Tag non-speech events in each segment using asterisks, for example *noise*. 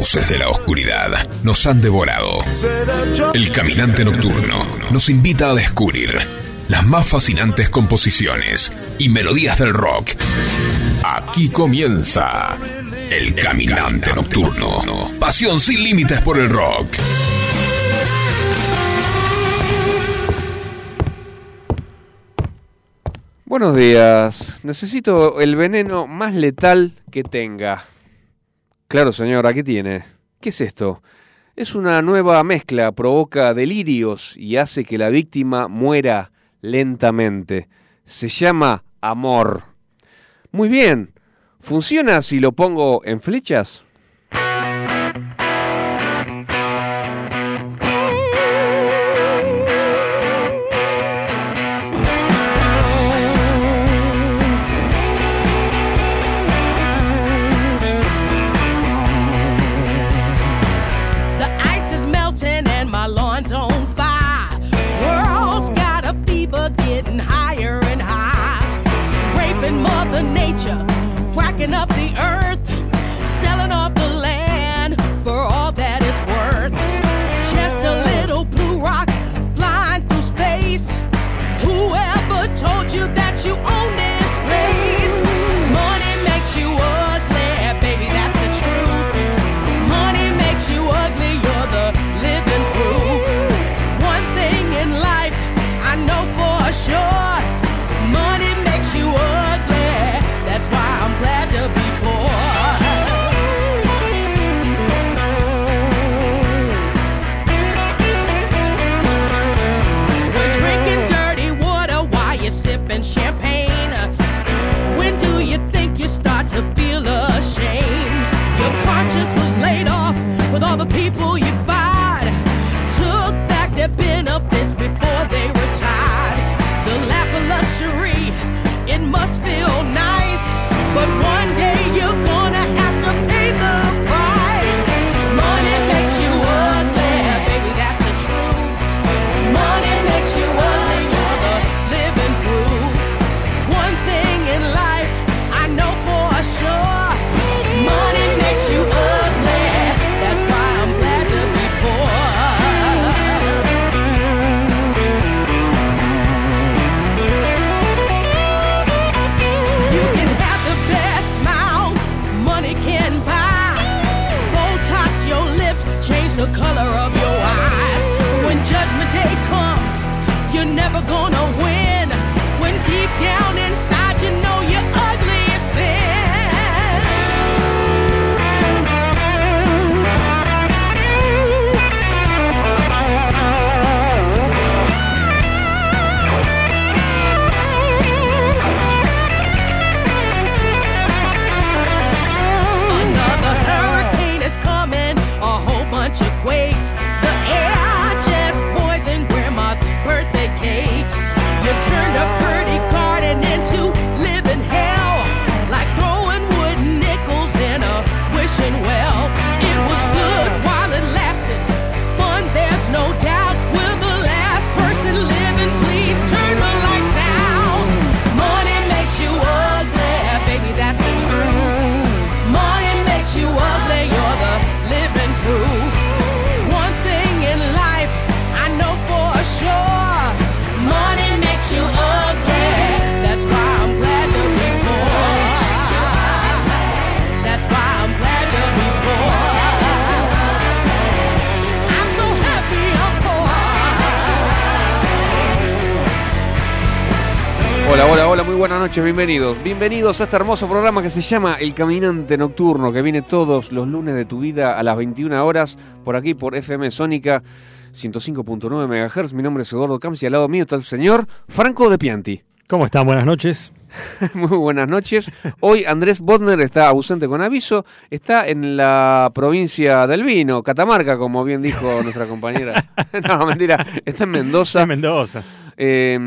fauces de la oscuridad nos han devorado. El caminante nocturno nos invita a descubrir las más fascinantes composiciones y melodías del rock. Aquí comienza El Caminante Nocturno. Pasión sin límites por el rock. Buenos días. Necesito el veneno más letal que tenga. Claro, señor, aquí tiene. ¿Qué es esto? Es una nueva mezcla, provoca delirios y hace que la víctima muera lentamente. Se llama amor. Muy bien. ¿Funciona si lo pongo en flechas? Buenas noches, bienvenidos. Bienvenidos a este hermoso programa que se llama El Caminante Nocturno, que viene todos los lunes de tu vida a las 21 horas, por aquí por FM Sónica 105.9 MHz. Mi nombre es Eduardo Camps y al lado mío está el señor Franco de Pianti. ¿Cómo están? Buenas noches. *laughs* Muy buenas noches. Hoy Andrés Bodner está ausente con aviso. Está en la provincia del vino, Catamarca, como bien dijo nuestra compañera. *laughs* *laughs* no, mentira. Está en Mendoza. En Mendoza. Eh,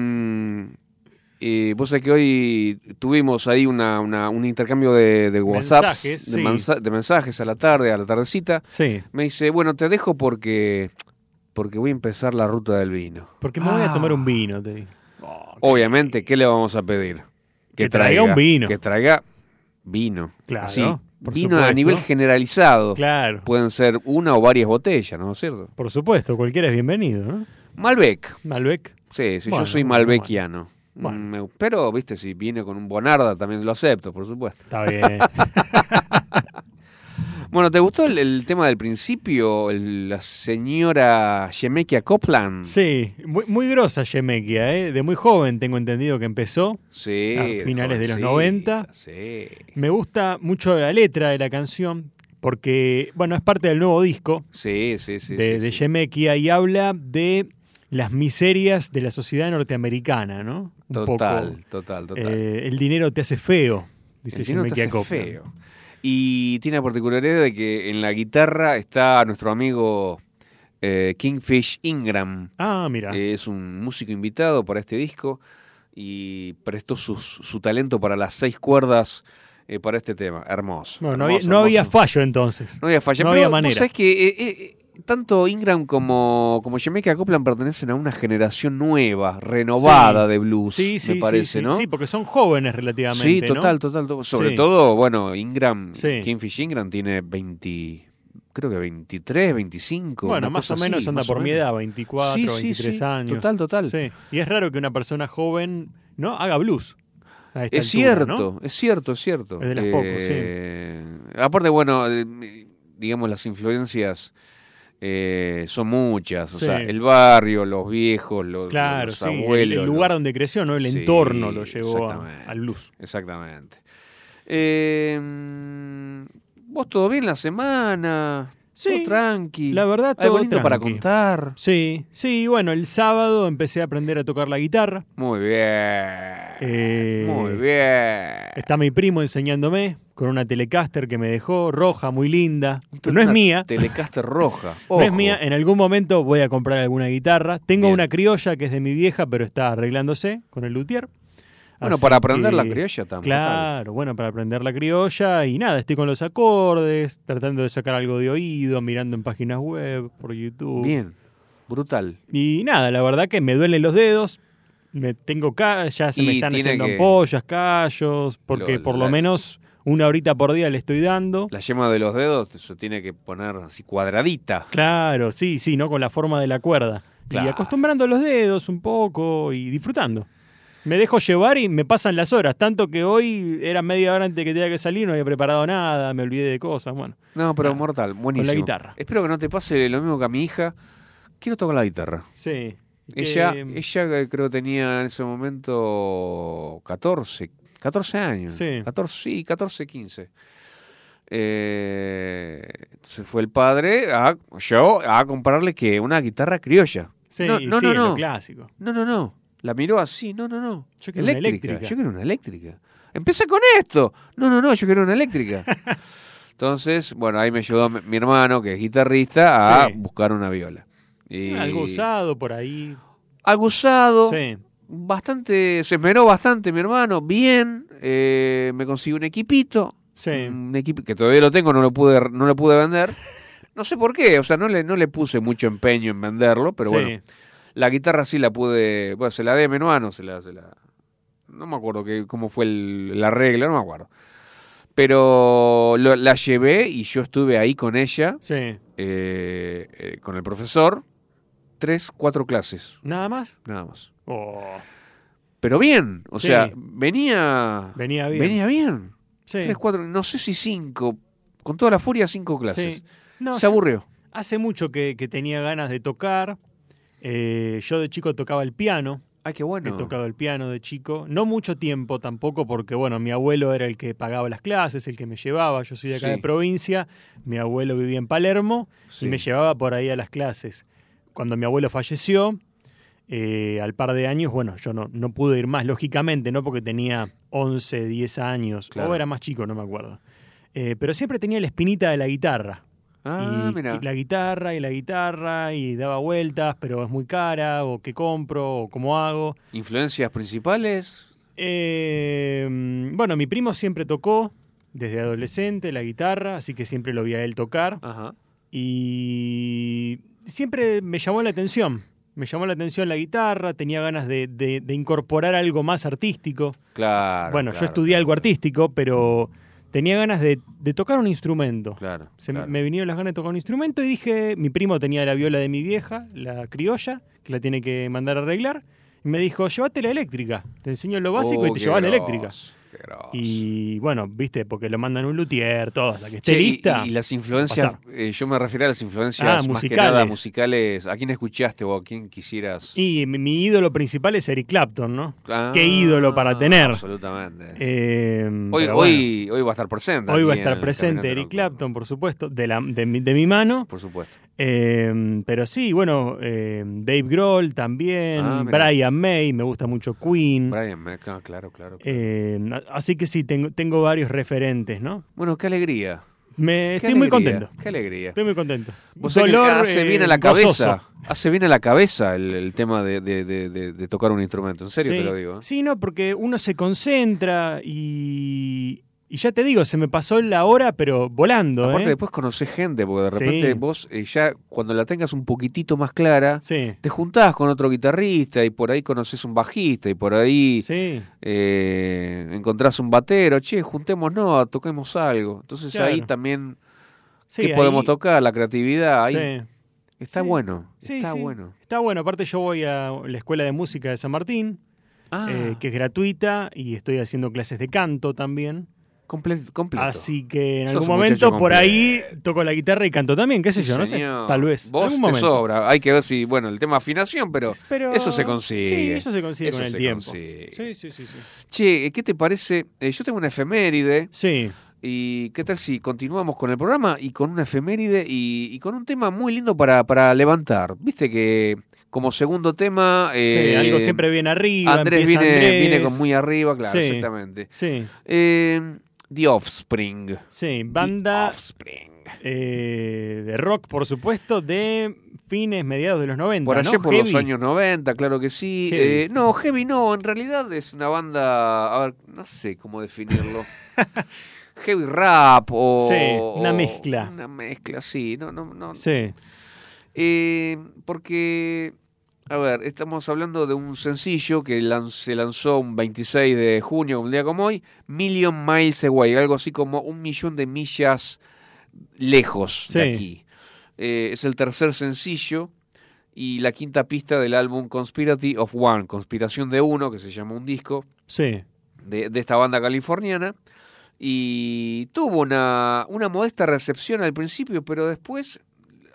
y vos sabés que hoy tuvimos ahí una, una- un intercambio de, de WhatsApp, Mensajes, de, sí. mensa- de mensajes a la tarde, a la tardecita. Sí. Me dice, bueno, te dejo porque porque voy a empezar la ruta del vino. Porque me voy a Ah. tomar un vino, te digo. Oh, Obviamente, ¿qué le vamos a pedir? Que traiga un vino. Que traiga vino. Claro. Así, vino a nivel generalizado. Claro. Pueden ser una o varias botellas, ¿no es cierto? Por supuesto, cualquiera es bienvenido, ¿no? Malbec. Malbec. Sí, sí, Bueno, yo soy malbeciano. Bueno. Mm, me- Pero, viste, si viene con un Bonarda también lo acepto, por supuesto. Está bien. *laughs* Bueno, ¿te gustó el, el tema del principio? El- la señora Shemekia Copland. sí, muy, muy grosa Shemekia, ¿eh? De muy joven tengo entendido que empezó. Sí, A finales de los jovencita, 90. Sí. Me gusta mucho la letra de la canción porque, bueno, es parte del nuevo disco Sí, sí, sí. de, de sí. Shemekia y habla de las miserias de la sociedad norteamericana, ¿no? Un Total, poco, total, total. eh, el dinero te hace feo, dice El vino te hace feo. Y tiene la particularidad de que en la guitarra está nuestro amigo eh, Kingfish Ingram. Ah, mira. Eh, es un músico invitado para este disco y prestó sus- su talento para las seis cuerdas eh, para este tema. Hermoso. bueno, no, hermoso, había, no había hermoso. fallo entonces. No había falla. no Pero había manera. sabés que eh, tanto Ingram como, como Jamaica Copland pertenecen a una generación nueva, renovada Sí. de blues, Sí, sí, me parece, sí, sí. ¿no? Sí, porque son jóvenes relativamente. Sí, ¿no? total, total, to- Sobre todo, bueno, Ingram. Kingfish Ingram tiene 20, creo que 23, 25. Bueno, más o menos así, anda por mi edad, 24, Sí, sí, 23 sí, años. Total, total. Sí. Y es raro que una persona joven no haga blues. Es altura, cierto, ¿no? es cierto, es cierto. Es de las pocos, sí. Aparte, bueno, eh, digamos, las influencias eh, son muchas. O Sí. sea, el barrio, los viejos, los, Claro, los sí. el- abuelos. el, lugar los- donde creció, ¿no? El Sí, entorno lo llevó a- al blues. Exactamente. Eh, ¿Vos todo bien la semana? Sí, todo tranqui. la verdad, Algo todo lindo para contar. Sí, sí, bueno, el sábado empecé a aprender a tocar la guitarra. Muy bien. Eh, Muy bien. Está mi primo enseñándome con una Telecaster que me dejó, roja, muy linda. No es mía. Telecaster roja. *laughs* No es mía, en algún momento voy a comprar alguna guitarra. Tengo Bien. una criolla que es de mi vieja, pero está arreglándose con el luthier. Bueno, Así para aprender que- la criolla también. Claro, bueno, para aprender la criolla y nada, estoy con los acordes, tratando de sacar algo de oído, mirando en páginas web, por YouTube. Bien. Brutal. Y nada, la verdad que me duelen los dedos, me tengo ya se me están haciendo que- ampollas, callos, porque Lo- por la- lo menos una horita por día le estoy dando. La yema de los dedos se tiene que poner así cuadradita. Claro, sí, sí, ¿no? Con la forma de la cuerda. Claro. Y acostumbrando los dedos un poco y disfrutando. Me dejo llevar y me pasan las horas, tanto que hoy era media hora antes que tenía que salir, no había preparado nada, me olvidé de cosas, bueno. No, pero Nada, mortal, buenísimo. guitarra. Espero que no te pase lo mismo que a mi hija. Quiero tocar la guitarra. Sí. Ella, Que- ella eh, creo tenía en ese momento 14, 14 años. Sí. 14, sí, 14, 15. Eh, entonces fue el padre a yo a comprarle que una guitarra criolla. Sí, no, no, sí, no, lo clásico. No, no, no. La miró así, no, no, no. Yo quiero una eléctrica. eléctrica. Yo quiero una eléctrica. Empecé con esto. No, no, no, yo quiero una eléctrica. *laughs* Entonces, bueno, ahí me ayudó mi, mi hermano, que es guitarrista, a Sí. buscar una viola. Y Sí, algo usado por ahí. Algo usado. Sí. Bastante, se esmeró bastante mi hermano, bien, eh, me consiguió un equipito, Sí. un equipo que todavía lo tengo, no lo pude, no lo pude vender, no sé por qué, o sea, no le, no le puse mucho empeño en venderlo, pero Sí. bueno, la guitarra sí la pude, bueno, se la mi hermano, se la, se la, no me acuerdo que, cómo fue el, la regla, no me acuerdo, pero lo- la llevé y yo estuve ahí con ella, Sí. eh, eh, con el profesor, tres, cuatro clases, ¿Nada más? nada más. Oh, Pero bien, o Sí. sea, venía. venía bien. Venía bien. Sí. Tres, cuatro, no sé si cinco. Con toda la furia, cinco clases. Sí. No, Se aburrió. Hace mucho que, que tenía ganas de tocar. Eh, yo de chico tocaba el piano. Ay, qué bueno. He tocado el piano de chico. No mucho tiempo tampoco, porque bueno, mi abuelo era el que pagaba las clases, el que me llevaba. Yo soy de acá Sí. de provincia. Mi abuelo vivía en Palermo Sí. y me llevaba por ahí a las clases. Cuando mi abuelo falleció, eh, al par de años, bueno, yo no, no pude ir más, lógicamente, no porque tenía 11, 10 años, Claro. o era más chico, no me acuerdo. Eh, pero siempre tenía la espinita de la guitarra. Ah, y mira. la guitarra y la guitarra y daba vueltas, pero es muy cara, o qué compro, o cómo hago. ¿Influencias principales? Eh, bueno, mi primo siempre tocó desde adolescente la guitarra, así que siempre lo vi a él tocar. Ajá. Y siempre me llamó la atención. Me llamó la atención la guitarra, tenía ganas de, de- de incorporar algo más artístico. Claro. bueno, yo claro, estudié algo artístico, pero tenía ganas de, de tocar un instrumento. Claro. Se claro. me vinieron las ganas de tocar un instrumento y dije, mi primo tenía la viola de mi vieja, la criolla, que la tiene que mandar a arreglar. Y me dijo, llévate la eléctrica, te enseño lo básico Oh, y te qué llevas la eléctrica. Y bueno, viste, porque lo mandan un luthier, todo, la que esté y- lista. Y, las influencias, eh, yo me refiero a las influencias Ah, más que musicales. nada musicales. ¿A quién escuchaste o a quién quisieras? Y mi, mi ídolo principal es Eric Clapton, ¿no? Ah, Qué ídolo para tener. Absolutamente. Eh, hoy, hoy, hoy va a estar presente. hoy va a estar presente Eric. Clapton, por supuesto, de, la, de, mi, de mi mano. Por supuesto. Eh, pero sí, bueno, eh, Dave Grohl también, Ah. Brian May, me gusta mucho Queen. Brian Mecca, claro, claro. claro. Eh, así que sí, tengo, tengo varios referentes, ¿no? bueno, qué alegría. Me, estoy muy contento. Qué alegría. Estoy muy contento. Vos Dolor, hace eh, bien a la cabeza. Hace bien a la cabeza el, el tema de, de- de- de- de tocar un instrumento. En serio sí, te lo digo. ¿eh? Sí, no, porque uno se concentra y, y ya te digo, se me pasó la hora, pero volando. Aparte, ¿eh? después conocés gente, porque de repente Sí. vos eh, ya cuando la tengas un poquitito más clara, Sí, te juntás con otro guitarrista y por ahí conoces un bajista y por ahí sí. eh, encontrás un batero, che, juntémonos, toquemos algo. Entonces Claro. ahí también, sí, ¿qué ahí- podemos tocar? La creatividad, ahí está bueno, está bueno. Está bueno, aparte yo voy a la Escuela de Música de San Martín, Ah, que es gratuita, y estoy haciendo clases de canto también. Comple- completo. Así que en Sos algún momento por ahí toco la guitarra y canto también, qué sé Sí, yo, no señor. sé. Tal vez. Vos algún te momento. sobra. Hay que ver si, bueno, el tema afinación, pero, Pero- eso se consigue. Sí, eso se consigue Eso con el tiempo. consigue. Sí, sí, sí, sí. Che, ¿qué te parece? Eh, yo tengo una efeméride. Sí, ¿Y qué tal si continuamos con el programa y con una efeméride y, y con un tema muy lindo para, para levantar? Viste que como segundo tema... sí, eh, algo siempre viene arriba. Andrés viene, Andrés. viene con muy arriba, claro, Sí. exactamente. Sí, Eh, The Offspring. sí, The banda Offspring. eh, de rock, por supuesto, de fines, mediados de los 90. Por allá ¿no? por los años 90, claro que sí. Eh, no, Heavy no, en realidad es una banda, a ver, no sé cómo definirlo. *laughs* heavy rap o... Sí, una o- mezcla. Una mezcla, sí. No, no, no. Sí, Eh, porque, a ver, estamos hablando de un sencillo que lan- se lanzó un 26 de junio, un día como hoy, Million Miles Away, algo así como un millón de millas lejos de aquí. Eh, es el tercer sencillo y la quinta pista del álbum Conspiracy of One, Conspiración de Uno, que se llama un disco sí. de, de esta banda californiana. Y tuvo una, una modesta recepción al principio, pero después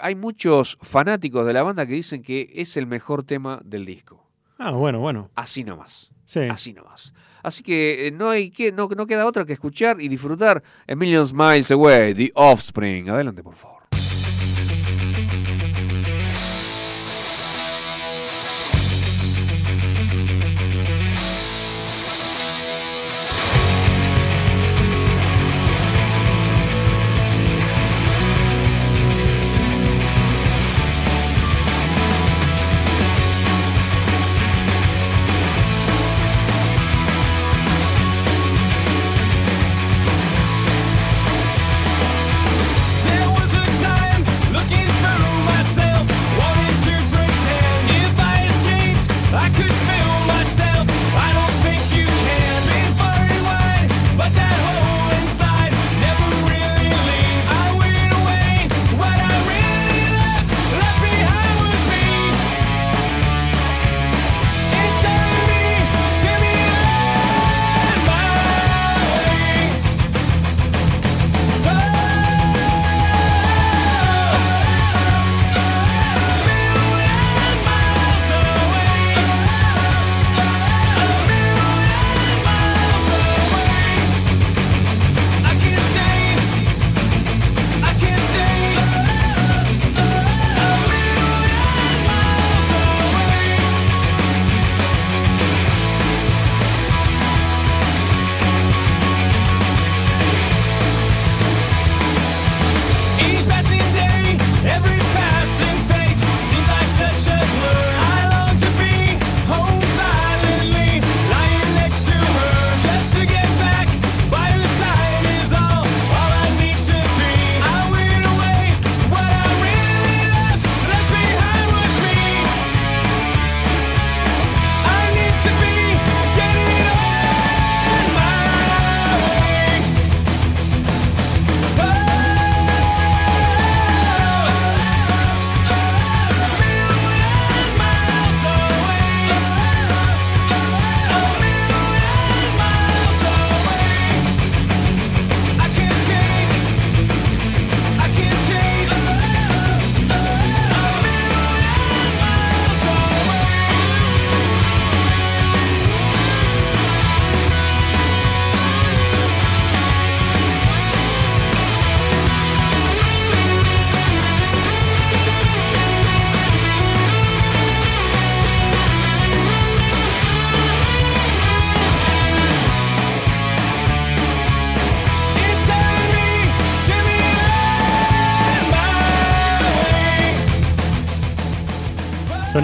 hay muchos fanáticos de la banda que dicen que es el mejor tema del disco. Ah, bueno, bueno. Así nomás. Sí. Así nomás. Así que eh, no hay que no, no queda otra que escuchar y disfrutar A Million Miles Away, The Offspring. Adelante, por favor.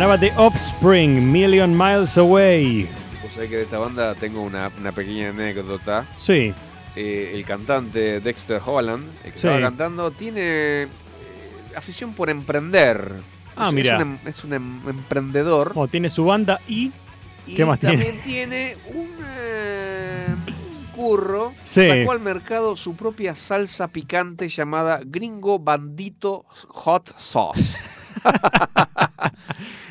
Sonaba The Offspring, Million Miles Away. Vos sabés que de esta banda tengo una, una pequeña anécdota. Sí, Eh, el cantante Dexter Holland, el que Sí. estaba cantando, tiene eh, afición por emprender. Ah, es, es mirá. un, em- es un em- emprendedor. como tiene su banda y y ¿qué más tiene? también tiene un, eh, curro. Sí. Sacó al mercado su propia salsa picante llamada Gringo Bandito Hot Sauce. *laughs*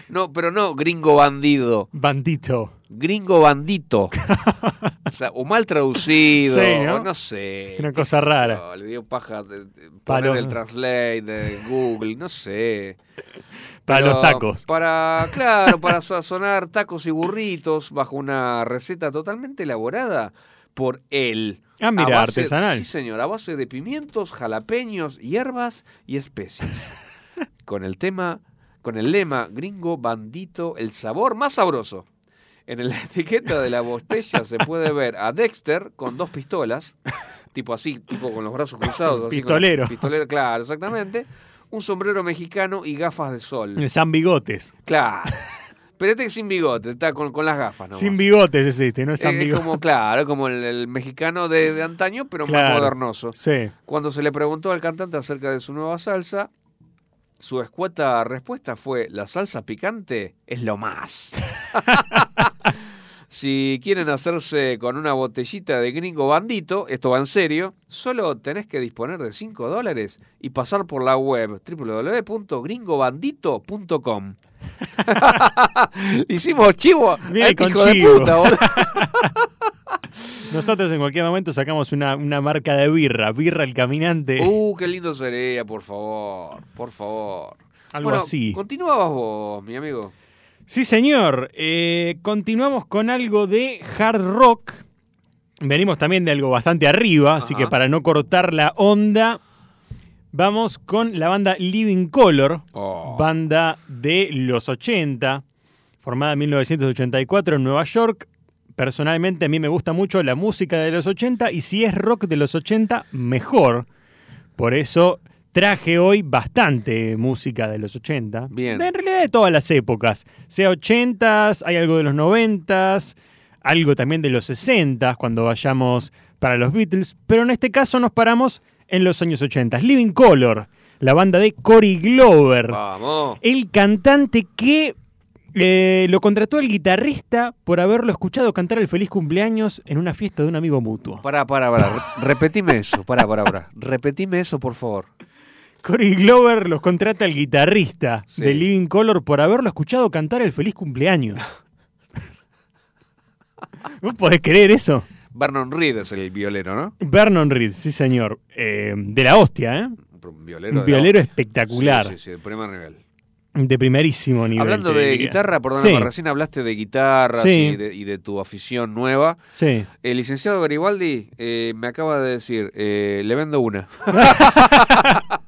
no, pero no Gringo Bandido. Bandito. Gringo Bandito. o sea, o mal traducido, Sí, ¿no? o no sé. Una cosa rara. le dio paja de, de Palo. poner el translate de Google, no sé. Para Pero los tacos. Para, claro, para sazonar tacos y burritos bajo una receta totalmente elaborada por él. Ah, mira, artesanal. Sí, señor, a base de pimientos, jalapeños, hierbas y especias. Con el tema, con el lema gringo bandito, el sabor más sabroso. En la *laughs* etiqueta de la botella se puede ver a Dexter con dos pistolas, tipo así, tipo con los brazos cruzados. así con- Pistolero. pistolero, claro, exactamente. Un sombrero mexicano y gafas de sol. El San Bigotes. Claro. Pero este es sin bigote, está con, con las gafas, ¿no? Sin bigotes es este, no es San Bigotes. como, claro, como el, el mexicano de, de antaño, pero más modernoso. Sí. Cuando se le preguntó al cantante acerca de su nueva salsa, su escueta respuesta fue, la salsa picante es lo más. *laughs* si quieren hacerse con una botellita de gringo bandito, esto va en serio, solo tenés que disponer de 5 dólares y pasar por la web www.gringobandito.com. *laughs* *laughs* Hicimos chivo. Bien, a este con hijo de chivo. puta, boludo. *laughs* Nosotros en cualquier momento sacamos una, una marca de birra, birra el caminante, Uh, qué lindo sería, por favor, por favor. algo Bueno, así. Continuabas vos, mi amigo. Sí, señor. Eh, continuamos con algo de hard rock. Venimos también de algo bastante arriba, así que para no cortar la onda, vamos con la banda Living Color, Oh. banda de los 80, formada en 1984 en Nueva York. Personalmente a mí me gusta mucho la música de los 80 y si es rock de los 80, mejor. Por eso traje hoy bastante música de los 80. Bien. En realidad de todas las épocas. Sea 80s, hay algo de los 90s, algo también de los 60s cuando vayamos para los Beatles. Pero en este caso nos paramos en los años 80. Living Color, la banda de Cory Glover. Vamos. El cantante que eh, lo contrató el guitarrista por haberlo escuchado cantar el feliz cumpleaños en una fiesta de un amigo mutuo. Pará, pará, pará. Re- Repetime eso. Pará, pará, pará. Repetime eso, por favor. Cory Glover los contrata al guitarrista Sí. de Living Color por haberlo escuchado cantar el feliz cumpleaños. *laughs* ¿Vos podés creer eso? Vernon Reed es el violero, ¿no? Vernon Reed, sí señor. Eh, de la hostia, ¿eh? Un violero. Un violero espectacular. Sí, sí, sí, de primer nivel. De primerísimo nivel. Hablando de diría. guitarra, perdóname, Sí, recién hablaste de guitarras Sí. y, de, y de tu afición nueva. sí. El licenciado Garibaldi eh, me acaba de decir, eh, le vendo una. *laughs*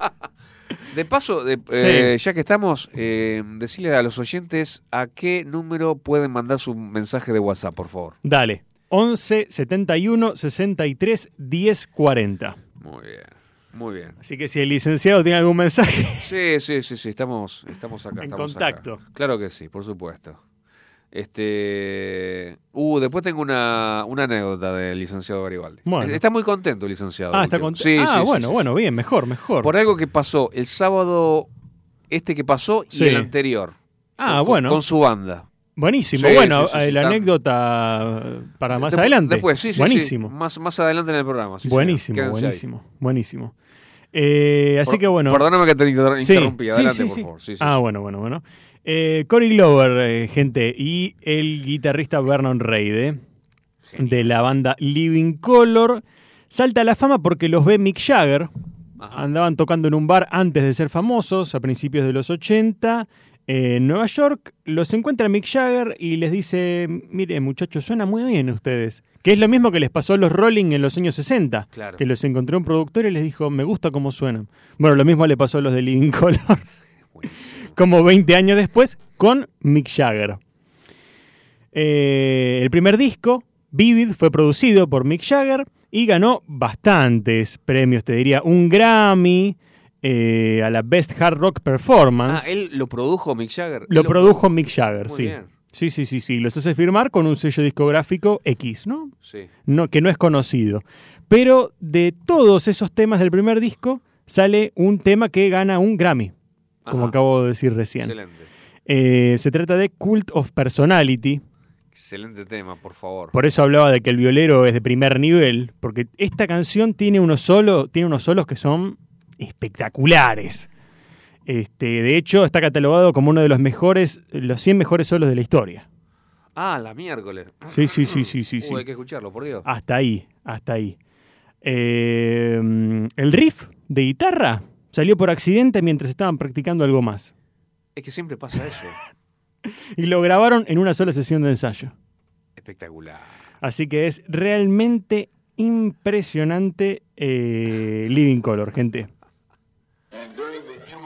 de paso, de- eh, ya que estamos, eh, decirle a los oyentes a qué número pueden mandar su mensaje de WhatsApp, por favor. Dale. 11 71 63 10 40. Muy bien, muy bien. Así que si el licenciado tiene algún mensaje, Sí, sí, sí, sí, estamos, estamos acá. En estamos contacto. acá. Claro que sí, por supuesto. Este, uh, después tengo una, una anécdota del licenciado Garibaldi. Bueno. Está muy contento el licenciado. ah, está contento. Sí, ah, sí, bueno, sí. bueno, bien, mejor, mejor. Por algo que pasó el sábado este que pasó y el anterior. ah, Con- bueno. Con su banda. Buenísimo. Sí, bueno, la anécdota para más Después- adelante. Después, sí, sí, buenísimo. Más, más adelante en el programa. buenísimo, ahí. buenísimo, buenísimo. Eh, así Por- que bueno. Perdóname que te interrumpí. sí, Adelante, sí, por favor. Ah, bueno, bueno, bueno. Eh, Cory Glover, eh, gente, y el guitarrista Vernon Reid, de la banda Living Color, salta a la fama porque los ve Mick Jagger. Ajá. Andaban tocando en un bar antes de ser famosos, a principios de los 80, eh, en Nueva York. Los encuentra Mick Jagger y les dice, mire muchachos, suena muy bien ustedes. Que es lo mismo que les pasó a los Rolling en los años 60. Claro. Que los encontró un productor y les dijo, me gusta cómo suenan. Bueno, lo mismo le pasó a los de Living Color *laughs* como 20 años después, con Mick Jagger. Eh, el primer disco, Vivid, fue producido por Mick Jagger y ganó bastantes premios, te diría, un Grammy, eh, a la Best Hard Rock Performance. Ah, él lo produjo Mick Jagger. lo produjo Mick Jagger, Muy sí. bien. Sí, sí, sí, sí. Los hace firmar con un sello discográfico X, ¿no? Sí. no, que no es conocido. Pero de todos esos temas del primer disco, sale un tema que gana un Grammy, como acabo de decir recién. Excelente. Eh, se trata de Cult of Personality. Excelente tema, por favor. Por eso hablaba de que el violero es de primer nivel, porque esta canción tiene unos solos, tiene unos solos que son espectaculares. Este, de hecho, está catalogado como uno de los mejores, los 100 mejores solos de la historia. Ah, la miércoles. Sí, sí, sí, sí, sí, sí. hay que escucharlo, por Dios. Hasta ahí, hasta ahí. Eh, el riff de guitarra salió por accidente mientras estaban practicando algo más. Es que siempre pasa eso. *laughs* Y lo grabaron en una sola sesión de ensayo. Espectacular. Así que es realmente impresionante eh, Living Color, gente.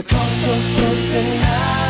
The cult of personality.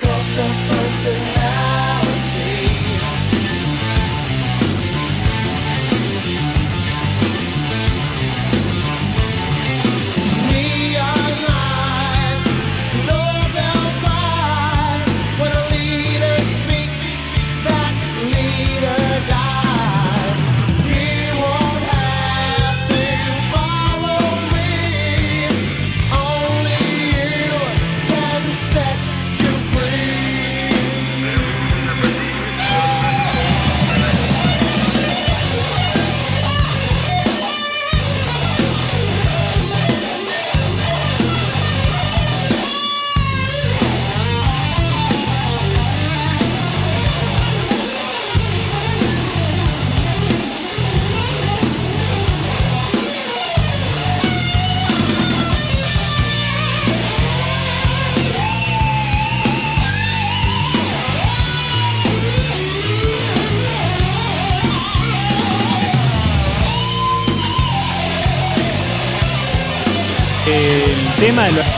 The cult El tema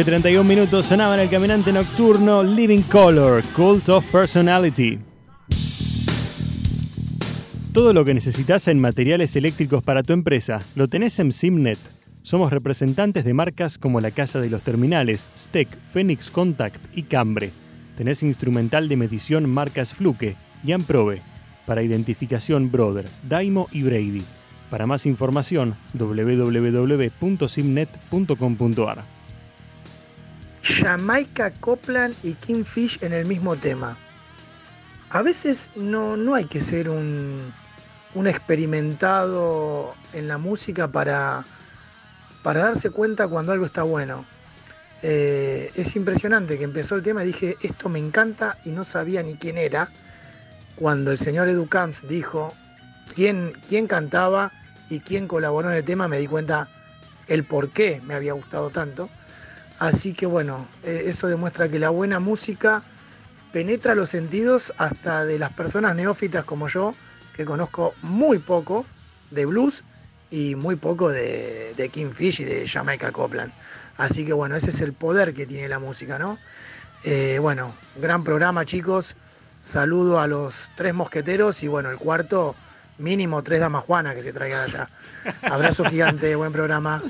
9 de la noche, 31 minutos, sonaba el caminante nocturno Living Color, Cult of Personality. Todo lo que necesitas en materiales eléctricos para tu empresa lo tenés en Simnet. Somos representantes de marcas como la Casa de los Terminales, Steck, Phoenix Contact y Cambre. Tenés instrumental de medición marcas Fluke y Amprobe para identificación Brother, Daimo y Brady. Para más información, www.simnet.com.ar. Jamaica Copland y Kingfish en el mismo tema. A veces no, no hay que ser un, un experimentado en la música para, para darse cuenta cuando algo está bueno. Eh, es impresionante que empezó el tema y dije, esto me encanta y no sabía ni quién era. Cuando el señor Edu Camps dijo quién, quién cantaba y quién colaboró en el tema, me di cuenta el por qué me había gustado tanto. Así que bueno, eh, eso demuestra que la buena música penetra los sentidos hasta de las personas neófitas como yo, que conozco muy poco de blues y muy poco de, de Kingfish y de Jamaica Copland. Así que bueno, ese es el poder que tiene la música, ¿no? Eh, bueno, gran programa chicos. Saludo a los tres mosqueteros y bueno, el cuarto mínimo tres damas juanas que se traigan allá. Abrazo gigante, buen programa.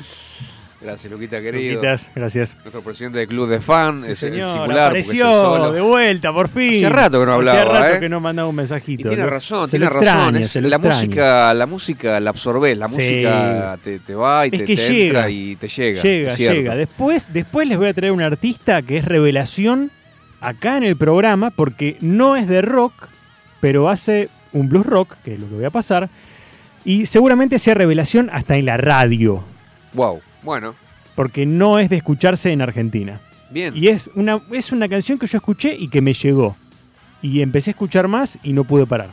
Gracias, Luquita, querido. Luquitas, gracias. Nuestro presidente del club de fan, Sí, es, señor, es singular. es apareció de vuelta, por fin. Hacía rato que no hablaba, Hacía rato ¿eh? que no mandaba un Y mensajito. tiene Lo- razón, se tiene lo razón. extraña, es- se lo la extraña. música, la música la absorbés, la Sí. música te, te va y Es te, que te llega. entra y te llega. Llega, llega. Después, después les voy a traer un artista que es revelación acá en el programa porque no es de rock, pero hace un blues rock, que es lo que voy a pasar, y seguramente sea revelación hasta en la radio, Wow, bueno, porque no es de escucharse en Argentina. bien. Y es una, es una canción que yo escuché y que me llegó. Y empecé a escuchar más y no pude parar.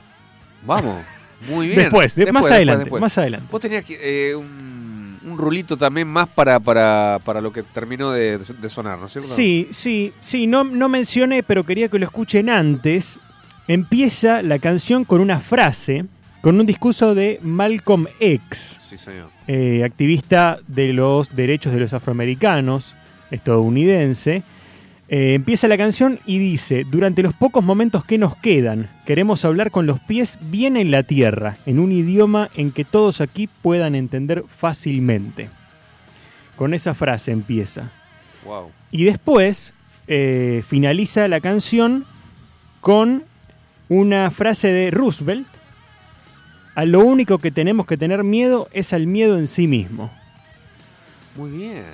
Vamos, muy *laughs* bien. Después, de- más después, adelante, después. más adelante. Vos tenías que, eh, un, un rulito también más para, para, para lo que terminó de, de sonar, ¿no es cierto? Sí, sí, sí, no, no mencioné, pero quería que lo escuchen antes. Empieza la canción con una frase, con un discurso de Malcolm X, Sí, señor. eh, activista de los derechos de los afroamericanos, estadounidense. Eh, empieza la canción y dice, durante los pocos momentos que nos quedan, queremos hablar con los pies bien en la tierra, en un idioma en que todos aquí puedan entender fácilmente. Con esa frase empieza. Wow. Y después eh, finaliza la canción con una frase de Roosevelt. A lo único que tenemos que tener miedo es al miedo en sí mismo. Muy bien.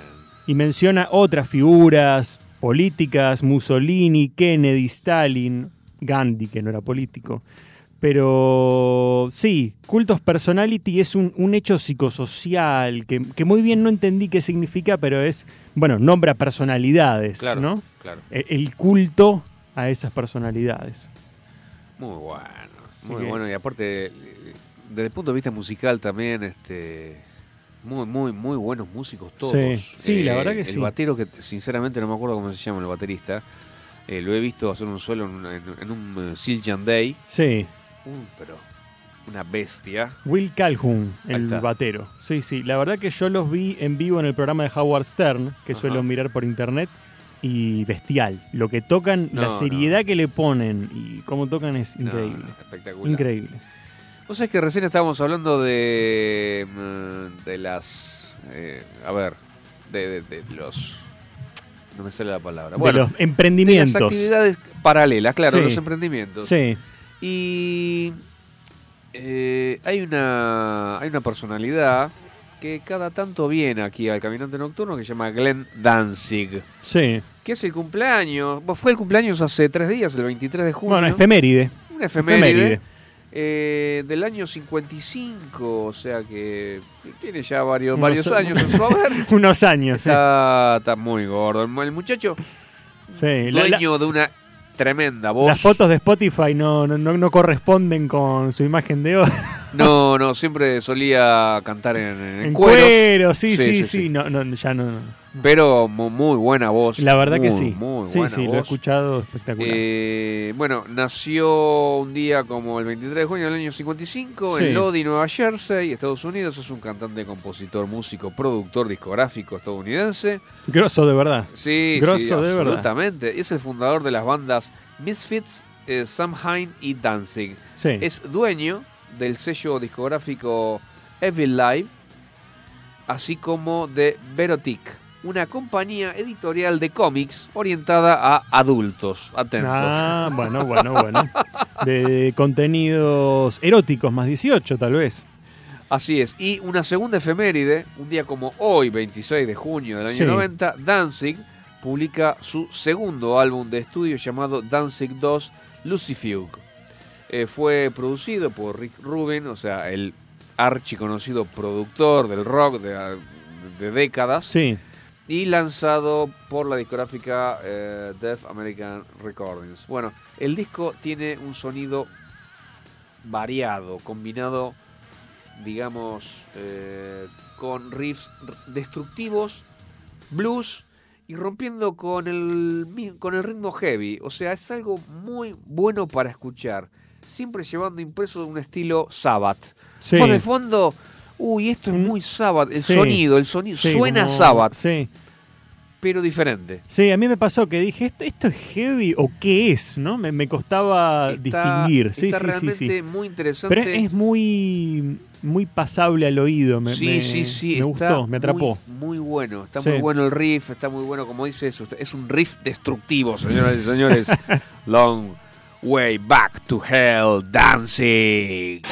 Y menciona otras figuras políticas, Mussolini, Kennedy, Stalin, Gandhi, que no era político. Pero sí, Cultos Personality es un, un hecho psicosocial que, que muy bien no entendí qué significa, pero es, bueno, nombra personalidades, Claro. ¿no? Claro. El, el culto a esas personalidades. Muy bueno. Muy bueno. Y aparte, desde el punto de vista musical también, este. Muy, muy, muy buenos músicos todos. Eh, Sí, sí, la verdad que el sí. batero, que sinceramente no me acuerdo cómo se llama el baterista, eh, lo he visto hacer un solo en, en- en un eh, Siljan Day. Sí, Uh, pero una bestia. Will Calhoun, el batero. Sí, sí, la verdad que yo los vi en vivo en el programa de Howard Stern, que Ajá. suelo mirar por internet, y bestial. Lo que tocan, la No, seriedad que le ponen y cómo tocan es increíble. no, espectacular. Increíble. Vos sabés que recién estábamos hablando de. mm, de las. eh, a ver. De, de- de los. No me sale la palabra. Bueno, de los de las emprendimientos. actividades paralelas, claro, Sí. los emprendimientos. Sí, Y. eh, hay una. Hay una personalidad que cada tanto viene aquí al Caminante Nocturno que se llama Glenn Danzig. sí. Que es el cumpleaños. Fue el cumpleaños hace tres días, el 23 de junio. Bueno, efeméride. Una efeméride. Efeméride. Eh, del año 55, o sea que tiene ya varios, Unos- varios años en su haber. *laughs* Unos años, sí. Está, está muy gordo. El, muchacho, Sí, la- la- dueño de una tremenda voz. las fotos de Spotify no, no, no- no corresponden con su imagen de hoy. *laughs* No, no, siempre solía cantar en, en, En cueros. cuero, sí, sí, sí. No, no, ya no. Pero mu- muy, buena voz. La verdad que sí. Muy sí, buena sí, lo he voz. escuchado espectacular. Eh, bueno, nació un día como el 23 de junio del año 55 Sí. en Lodi, Nueva Jersey, Estados Unidos. Es un cantante, compositor, músico, productor discográfico estadounidense. Grosso de verdad. Sí, Grosso sí, de verdad. absolutamente. Es el fundador de las bandas Misfits, eh, Samhain y Danzig. Sí. Es dueño del sello discográfico Evil Live, así como de Verotic, una compañía editorial de cómics orientada a adultos. Atentos. Ah, bueno, bueno, bueno. De contenidos eróticos más 18, tal vez. Así es. Y una segunda efeméride, un día como hoy, 26 de junio del año Sí. 90, Danzig publica su segundo álbum de estudio llamado Danzig 2 Lucifuge. Eh, fue producido por Rick Rubin, o sea, el archiconocido productor del rock de, de décadas, Sí. Y lanzado por la discográfica eh, Deaf American Recordings. Bueno, el disco tiene un sonido variado, combinado, digamos, eh, con riffs destructivos, blues y rompiendo con el, con el ritmo heavy. O sea, es algo muy bueno para escuchar, siempre llevando impreso un estilo Sabbath. Sí. Vos de fondo, uy, esto es Mm, muy Sabbath, el sí. sonido, el sonido Sí, suena como- Sabbath, Sí. pero diferente. Sí, a mí me pasó que dije, ¿esto, esto es heavy o qué es? ¿No? Me, me costaba Está- distinguir. Sí, está sí, realmente sí. muy interesante. Pero es muy, muy pasable al oído. Me, sí, me- sí, sí. Me está gustó, me atrapó. Muy, muy bueno. Está muy bueno el riff, está muy bueno, como dice eso. Es un riff destructivo, señoras y señores. *laughs* Long way back to hell dancing.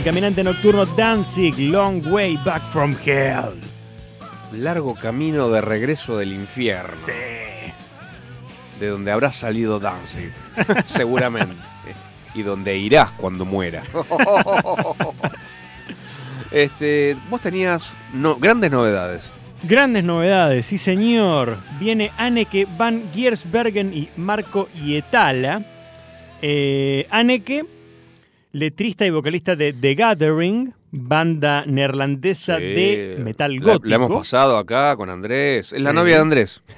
El caminante nocturno Danzig, Long Way Back from Hell. Largo camino de regreso del infierno. Sí. De donde habrás salido Danzig. *laughs* Seguramente. Y donde irás cuando muera. *laughs* este, vos tenías no, grandes novedades. Grandes novedades, sí señor. Viene Anneke van Giersbergen y Marco Ietala. Eh, Anneke, letrista y vocalista de The Gathering, banda neerlandesa Sí. de metal gótico. La, hemos pasado acá con Andrés. Es la novia de Andrés. *laughs*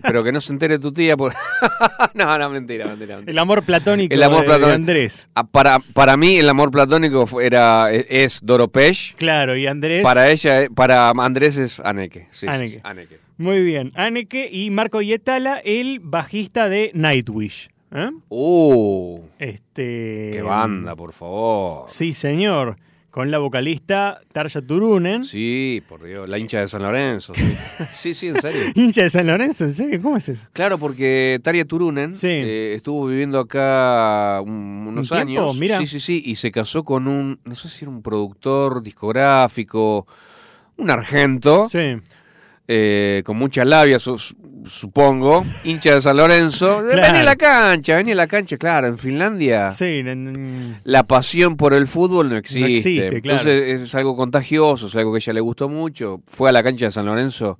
Pero que no se entere tu tía por. *laughs* no, no, mentira, mentira. mentira. El amor platónico, El amor de- platónico. de Andrés. Ah, Para, para mí, el amor platónico era, e, es Doro Pesch. Claro, y Andrés. Para ella, eh, para Andrés es Aneke. Sí, sí, Anneke. Muy bien. Anneke y Marco Ietala, el bajista de Nightwish. ¿Eh? Uh, Este. qué banda, por favor. Sí, señor. Con la vocalista Tarja Turunen. Sí, por Dios, la hincha de San Lorenzo. Sí, *laughs* sí, sí, en serio. *laughs* Hincha de San Lorenzo, ¿en serio? ¿Cómo es eso? Claro, porque Taria Turunen Sí. eh, estuvo viviendo acá un- unos ¿Un años. Mira. Sí, sí, sí, y se casó con un, no sé si era un productor discográfico, un argento, Sí. eh, con mucha labia, su- su- supongo, hincha de San Lorenzo. *laughs* Claro. Vení a la cancha, vení a la cancha, claro, en Finlandia. Sí, La pasión por el fútbol no existe. existe, claro. Entonces es algo contagioso, es algo que a ella le gustó mucho. Fue a la cancha de San Lorenzo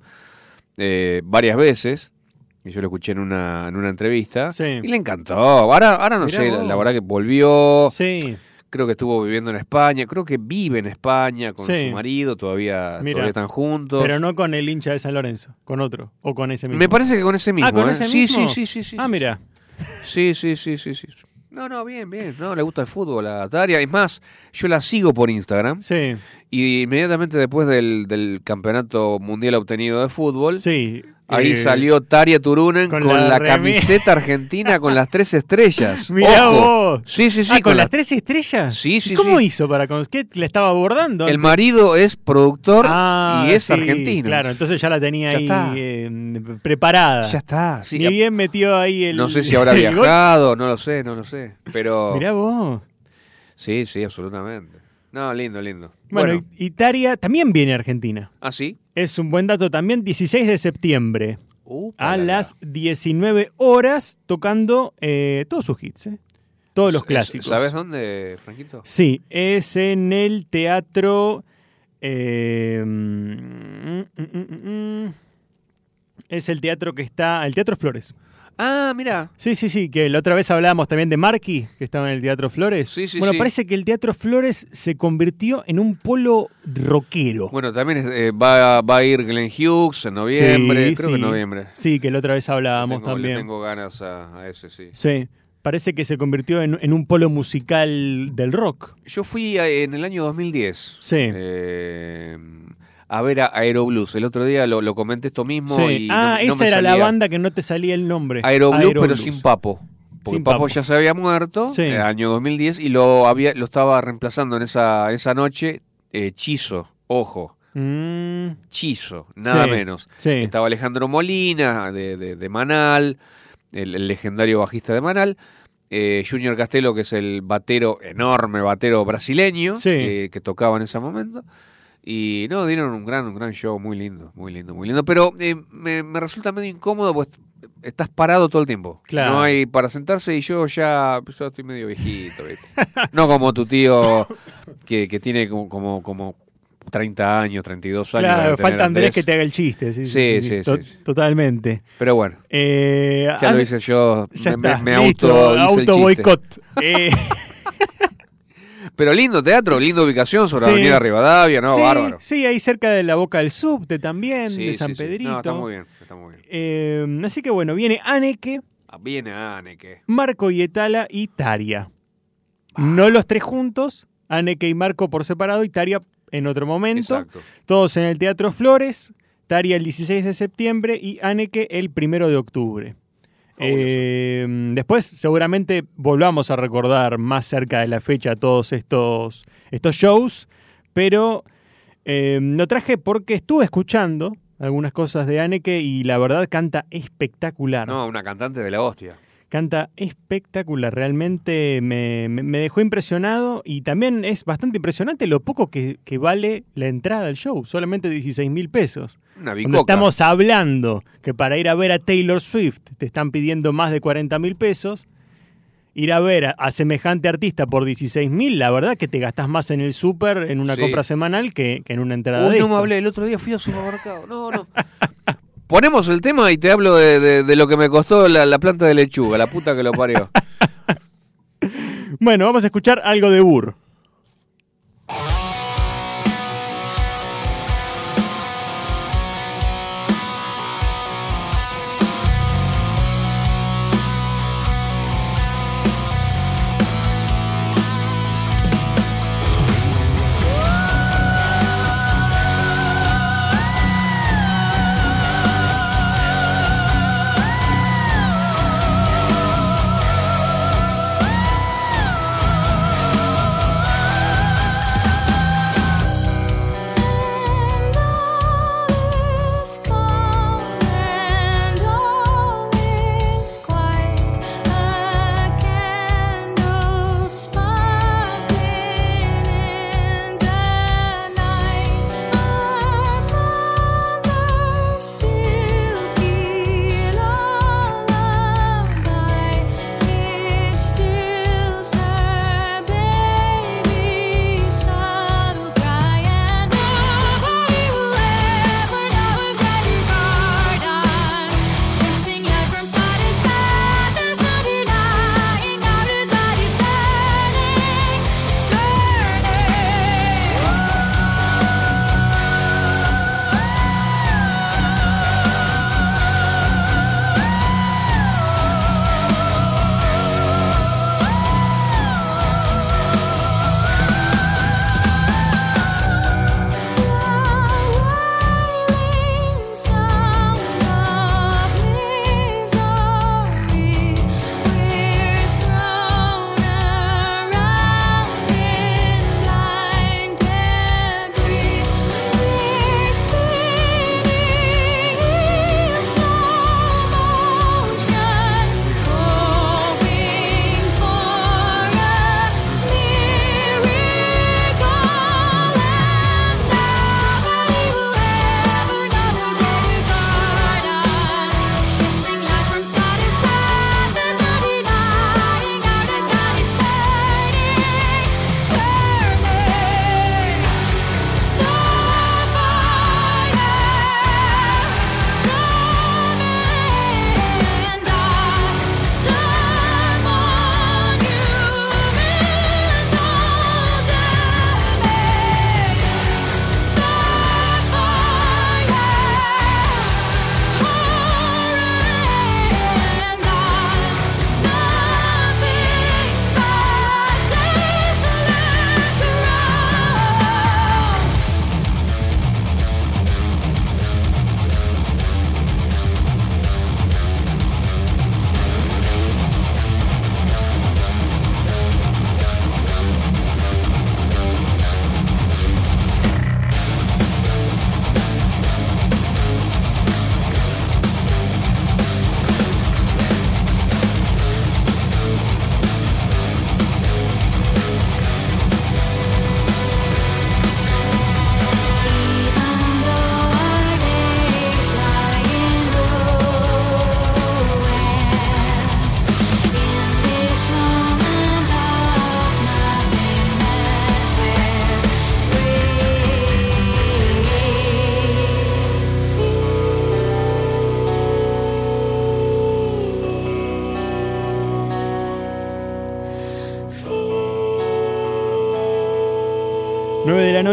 eh, varias veces. Y yo lo escuché en una, en una entrevista. Sí. Y le encantó. Ahora, ahora no Mirá sé, vos. la verdad que volvió. sí. Creo que estuvo viviendo en España. Creo que vive en España con Sí. su marido. Todavía, Mira. todavía están juntos. Pero no con el hincha de San Lorenzo, con otro. O con ese mismo. Me parece que con ese mismo. Ah, con ¿eh? ese mismo. sí, sí, sí, sí. Ah, mira. Sí, sí, sí, sí, sí. No, no, bien, bien. No, le gusta el fútbol a Taria. Es más, yo la sigo por Instagram. Sí, Y inmediatamente después del, del campeonato mundial obtenido de fútbol, sí. Ahí Eh, salió Taria Turunen con con, la camiseta argentina con las tres estrellas. *laughs* Mirá Ojo. vos. Sí, sí, sí. ah, con, la- las tres estrellas. Sí, sí, ¿Y ¿Cómo sí. hizo para con qué le estaba abordando? El marido es productor Ah, y es sí, argentino. Claro, entonces ya la tenía Ya ahí eh, preparada. Ya está. sí. Ni bien metió ahí el. no sé si habrá *laughs* gol. viajado, no lo sé, no lo sé. Pero Mirá vos. sí, sí, absolutamente. No, lindo, lindo. Bueno, Italia también viene a Argentina. ¿ah, sí? Es un buen dato también, 16 de septiembre. Upa, a la, la. las 19 horas tocando eh, todos sus hits, ¿eh? todos los clásicos. ¿Sabes dónde, Franquito? Sí, es en el teatro. eh, mm, mm, mm, es el teatro que está. El Teatro Flores. Ah, mira. Sí, sí, sí, que la otra vez hablábamos también de Marky, que estaba en el Teatro Flores. Sí, sí, bueno, sí. parece que el Teatro Flores se convirtió en un polo rockero. Bueno, también eh, va, va a ir Glenn Hughes en noviembre, Sí, creo sí. que en noviembre. Sí, que la otra vez hablábamos Tengo- le también. tengo ganas a, a ese, sí. Sí, parece que se convirtió en, en un polo musical del rock. Yo fui a- en el año 2010 Sí. eh, a ver a Aeroblues. El otro día lo, lo comenté esto mismo. Sí. Y Ah, no- esa era la banda que no te salía el nombre. Aeroblues, pero sin Papo. Porque Sin Papo, Papo. ya se había muerto Sí. en el año 2010 y lo había lo estaba reemplazando en esa, esa noche eh, Chizo. Ojo, Mm, Chizo, nada Sí, menos. sí. Estaba Alejandro Molina de, de- de Manal, el, el legendario bajista de Manal. eh, Junior Castelo, que es el batero, enorme batero brasileño, Sí. que, que tocaba en ese momento. Y no, dieron un gran, un gran show, muy lindo, muy lindo, muy lindo. Pero eh, me, me resulta medio incómodo, pues estás parado todo el tiempo. Claro. No hay para sentarse y yo ya, pues, yo estoy medio viejito, ¿viste? No como tu tío que, que tiene como, como, como 30 años, 32 años. claro, falta Andrés que te haga el chiste. Sí, Sí, sí, sí, sí. Totalmente. Pero bueno, Eh, ya lo hice yo, Ya me, está, me- me listo, auto, auto boicot. *laughs* Eh, Pero lindo teatro, linda ubicación sobre Sí. Avenida Rivadavia, ¿no? sí, Bárbaro. sí, ahí cerca de la boca del subte también, Sí, de San sí. Pedrito. No, está muy bien, está muy bien. Eh, así que bueno, viene Aneke, Ah, Viene Aneke. Marco Yetala y Taria. No los tres juntos, Aneke y Marco por separado y Taria en otro momento. Exacto. Todos en el Teatro Flores, Taria el 16 de septiembre y Aneke el 1 de octubre. Eh, después seguramente volvamos a recordar más cerca de la fecha todos estos, estos shows, pero eh, lo traje porque estuve escuchando algunas cosas de Aneke y la verdad canta espectacular. No, una cantante de la hostia. Canta espectacular, realmente me, me- dejó impresionado y también es bastante impresionante lo poco que, que vale la entrada al show, solamente 16 mil pesos. Una Cuando estamos hablando que para ir a ver a Taylor Swift te están pidiendo más de 40 mil pesos, ir a ver a, a semejante artista por 16 mil, la verdad que te gastás más en el súper en una Sí. compra semanal que, que en una entrada Uy, de no me hablé, el otro día fui al supermercado. No, no. *laughs* Ponemos el tema y te hablo de, de- lo que me costó la, la planta de lechuga, la puta que lo parió. *laughs* Bueno, vamos a escuchar algo de Burr.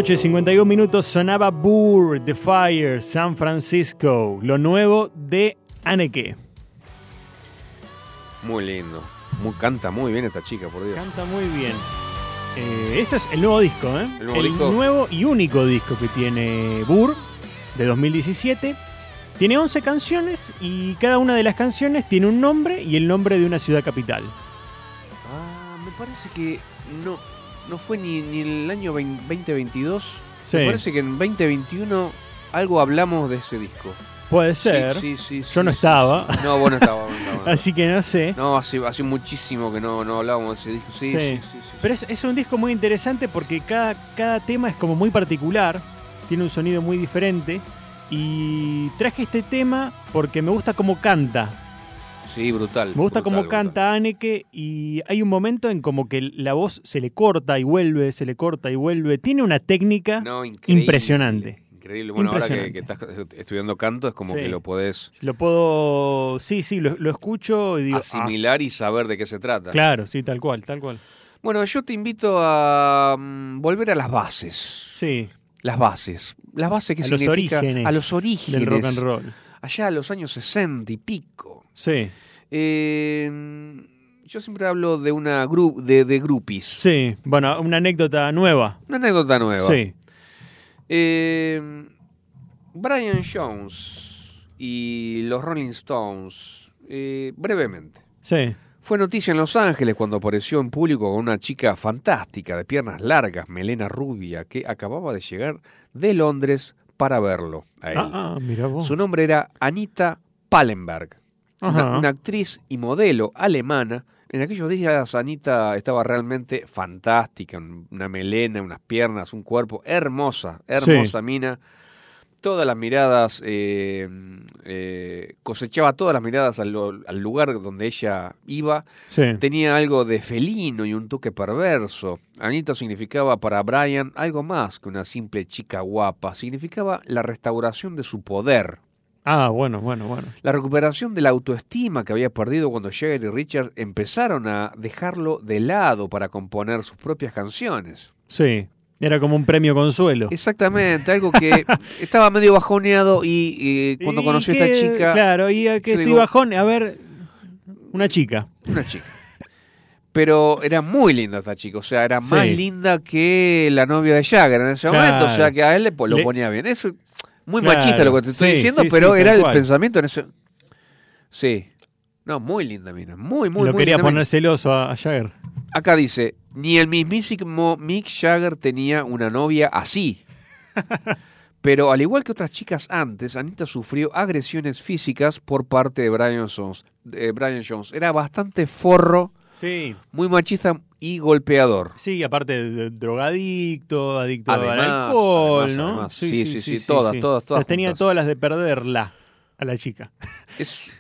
Noche, 51 minutos, sonaba Burr, The Fire, San Francisco, lo nuevo de Anneke. Muy lindo. Muy, canta muy bien esta chica, por Dios. Canta muy bien. Eh, este es el nuevo disco, ¿eh? El nuevo disco. nuevo y único disco que tiene Burr, de 2017. Tiene 11 canciones y cada una de las canciones tiene un nombre y el nombre de una ciudad capital. Ah, me parece que no, no fue ni, ni el año 20 2022. Sí. Me parece que en 2021 algo hablamos de ese disco. Puede ser. Sí, sí, sí, Yo no estaba. No, vos no estabas. no *laughs* estabas. Así que no sé. No, hace, hace muchísimo que no, no hablábamos de ese disco. Sí, sí, Sí. sí. sí, sí. Pero es, es un disco muy interesante porque cada, cada tema es como muy particular, tiene un sonido muy diferente. Y traje este tema porque me gusta cómo canta. Sí, brutal. Me gusta brutal, cómo brutal. canta Anneke y hay un momento en como que la voz se le corta y vuelve, se le corta y vuelve. Tiene una técnica No, increíble, impresionante. Increíble. Bueno, ahora que, estás estudiando canto es como Sí. que lo podés Lo puedo. Sí, sí, lo, lo escucho y digo. ah, asimilar y saber de qué se trata. claro, sí, tal cual, tal cual. Bueno, yo te invito a mm, volver a las bases. Sí, Las bases. Las bases que a los significa orígenes. a los orígenes del rock and roll. allá a los años 60 y pico. Sí, Eh, yo siempre hablo de una gru de, de groupies. sí. Bueno, una anécdota nueva. Una anécdota nueva. Sí, Eh, Brian Jones y los Rolling Stones, eh, brevemente. sí. Fue noticia en Los Ángeles cuando apareció en público con una chica fantástica de piernas largas, melena rubia, que acababa de llegar de Londres para verlo a él. Ah, ah, mira vos. Su nombre era Anita Pallenberg, una, actriz y modelo alemana. En aquellos días Anita estaba realmente fantástica, un- una melena, unas piernas, un cuerpo hermosa, hermosa mina. Todas las miradas, eh, eh, cosechaba todas las miradas al, al lugar donde ella iba. Sí. Tenía algo de felino y un toque perverso. Anita significaba para Brian algo más que una simple chica guapa. Significaba la restauración de su poder. Ah, bueno, bueno, bueno. La recuperación de la autoestima que había perdido cuando Jagger y Richard empezaron a dejarlo de lado para componer sus propias canciones. Sí. Era como un premio consuelo. Exactamente, algo que *laughs* estaba medio bajoneado y, cuando ¿Y conoció a esta chica, Claro, y a que estoy bajón. A ver, una chica. una chica. Pero era muy linda esta chica, o sea, era Sí. más linda que la novia de Jagger en ese Claro. momento, o sea, que a él le, lo Le- ponía bien. Eso muy Claro. machista lo que te estoy Sí, diciendo, sí, pero sí, era el cual. pensamiento en ese Sí. No, muy linda mina, muy muy Lo muy quería linda mina. poner celoso a, a Jagger. Acá dice, ni el mismísimo Mick Jagger tenía una novia así. *laughs* Pero al igual que otras chicas antes, Anita sufrió agresiones físicas por parte de Brian Jones. de Brian Jones. Era bastante forro, Sí. muy machista y golpeador. Sí, aparte de, drogadicto, adicto al Además, alcohol, además, ¿no? además. Sí, sí, sí, todas, todas, Las todas tenía juntas. todas las de perderla a la chica. Es-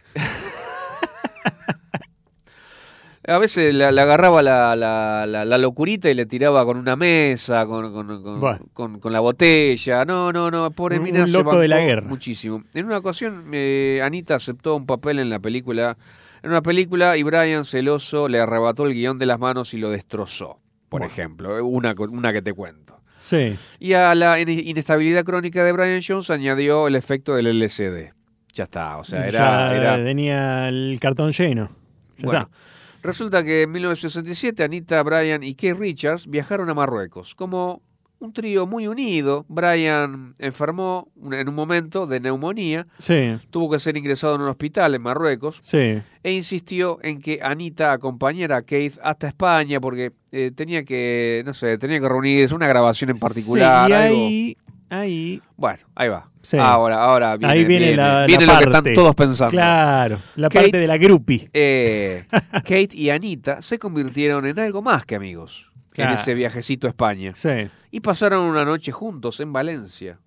A veces la, la agarraba la, la, la- la locurita y le tiraba con una mesa, con, con, con- la botella. No, no, no, pobre Un- mina un se loco de la guerra. Muchísimo. En una ocasión, eh, Anita aceptó un papel en la película, en una película, y Brian, celoso, le arrebató el guion de las manos y lo destrozó. Por ejemplo, eh, una, que te cuento. Sí. Y a la in- inestabilidad crónica de Brian Jones añadió el efecto del LCD. Ya está, o sea, era... ya era tenía el cartón lleno. Ya bueno, está. resulta que en 1967 Anita, Brian y Keith Richards viajaron a Marruecos como un trío muy unido. Brian enfermó en un momento de neumonía, Sí, tuvo que ser ingresado en un hospital en Marruecos sí. e insistió en que Anita acompañara a Keith hasta España porque eh, tenía que, no sé, tenía que reunirse una grabación en particular. Sí, y algo. ahí, ahí, Bueno, ahí va. Sí. Ahora, ahora viene, ahí viene, la, viene la lo que parte. están todos pensando. Claro, la Kate- parte de la groupie. Eh, *laughs* Kate y Anita se convirtieron en algo más que amigos en ese viajecito a España Sí, y pasaron una noche juntos en Valencia.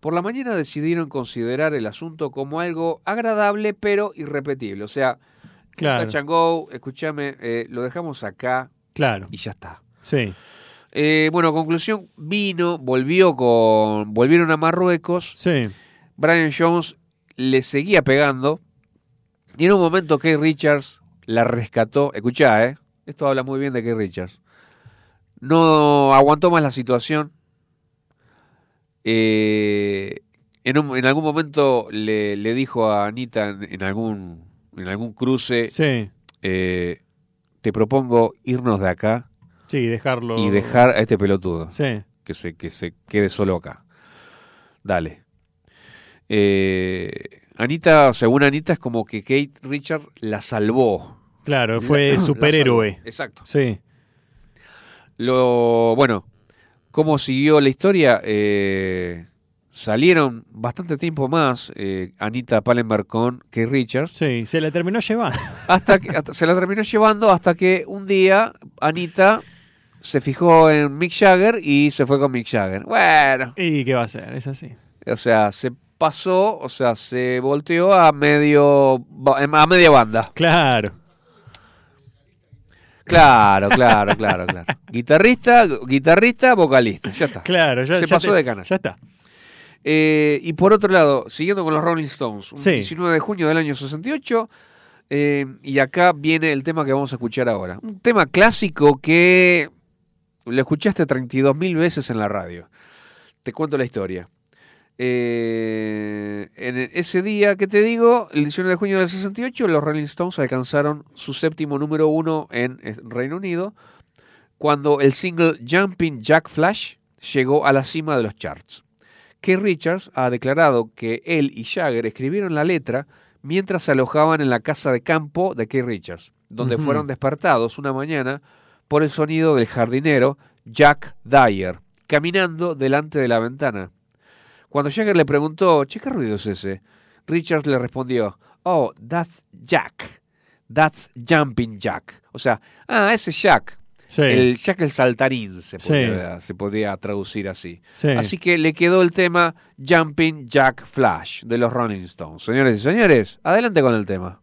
Por la mañana decidieron considerar el asunto como algo agradable pero irrepetible. O sea, Claro. touch and go, escúchame, eh, lo dejamos acá claro. y ya está. Sí, Eh, bueno, conclusión, vino, volvió con, volvieron a Marruecos. sí. Brian Jones le seguía pegando. Y en un momento Keith Richards la rescató. Escuchá, ¿eh? Esto habla muy bien de Keith Richards. No aguantó más la situación. Eh, en, un- en algún momento le, le dijo a Anita en, en algún, en algún cruce, Sí, eh, te propongo irnos de acá sí, dejarlo. y dejar a este pelotudo Sí, que se, que se quede solo acá. Dale. Eh, Anita, según Anita, es como que Kate Richard la salvó. claro, fue *coughs* La- superhéroe. Exacto. Sí, Lo, bueno, ¿cómo siguió la historia? Eh, salieron bastante tiempo más eh, Anita Pallenberg con Keith Richards. Sí, se le terminó llevando. *laughs* Hasta que hasta- se la terminó llevando hasta que un día Anita se fijó en Mick Jagger y se fue con Mick Jagger. Bueno, ¿Y qué va a hacer? Es así. o sea, se pasó, o sea, se volteó a medio a media banda. Claro. Claro, claro, claro, claro. Guitarrista, guitarrista, vocalista, ya está. Claro, ya, Se ya pasó te- de canal. Ya está. Eh, y por otro lado, siguiendo con los Rolling Stones, un Sí. 19 de junio del año 68, eh, y acá viene el tema que vamos a escuchar ahora. Un tema clásico que lo escuchaste 32.000 veces en la radio. Te cuento la historia. Eh, en ese día que te digo, el 19 de junio del 68, los Rolling Stones alcanzaron su séptimo número uno en eh, Reino Unido, cuando el single Jumping Jack Flash llegó a la cima de los charts. Keith Richards ha declarado que él y Jagger escribieron la letra mientras se alojaban en la casa de campo de Keith Richards, donde fueron despertados una mañana por el sonido del jardinero Jack Dyer, caminando delante de la ventana. Cuando Jagger le preguntó, che, ¿qué ruido es ese? Richards le respondió, oh, that's Jack. That's Jumping Jack. O sea, ah, ese es Jack. Sí. El Jack el saltarín se Sí. podría, se podría traducir así. sí. Así que le quedó el tema Jumping Jack Flash de los Rolling Stones. Señores y señores, adelante con el tema.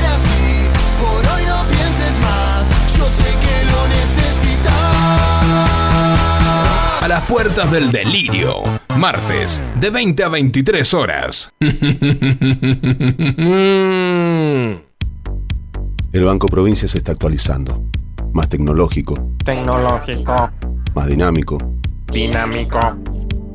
las puertas del delirio, martes, de 20 a 23 horas. *laughs* El Banco Provincia se está actualizando. Más tecnológico, Tecnológico, más dinámico, dinámico,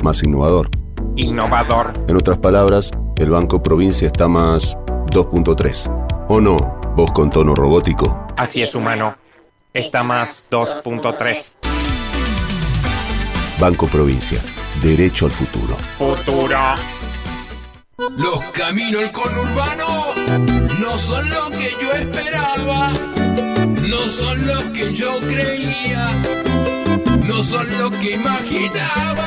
más innovador. innovador. En otras palabras, el Banco Provincia está más 2.3. ¿O no? Vos con tono robótico. Así es, humano. Está más 2.3. Banco Provincia. Derecho al futuro. Futuro. Los caminos del conurbano no son lo que yo esperaba, no son lo que yo creía, no son lo que imaginaba.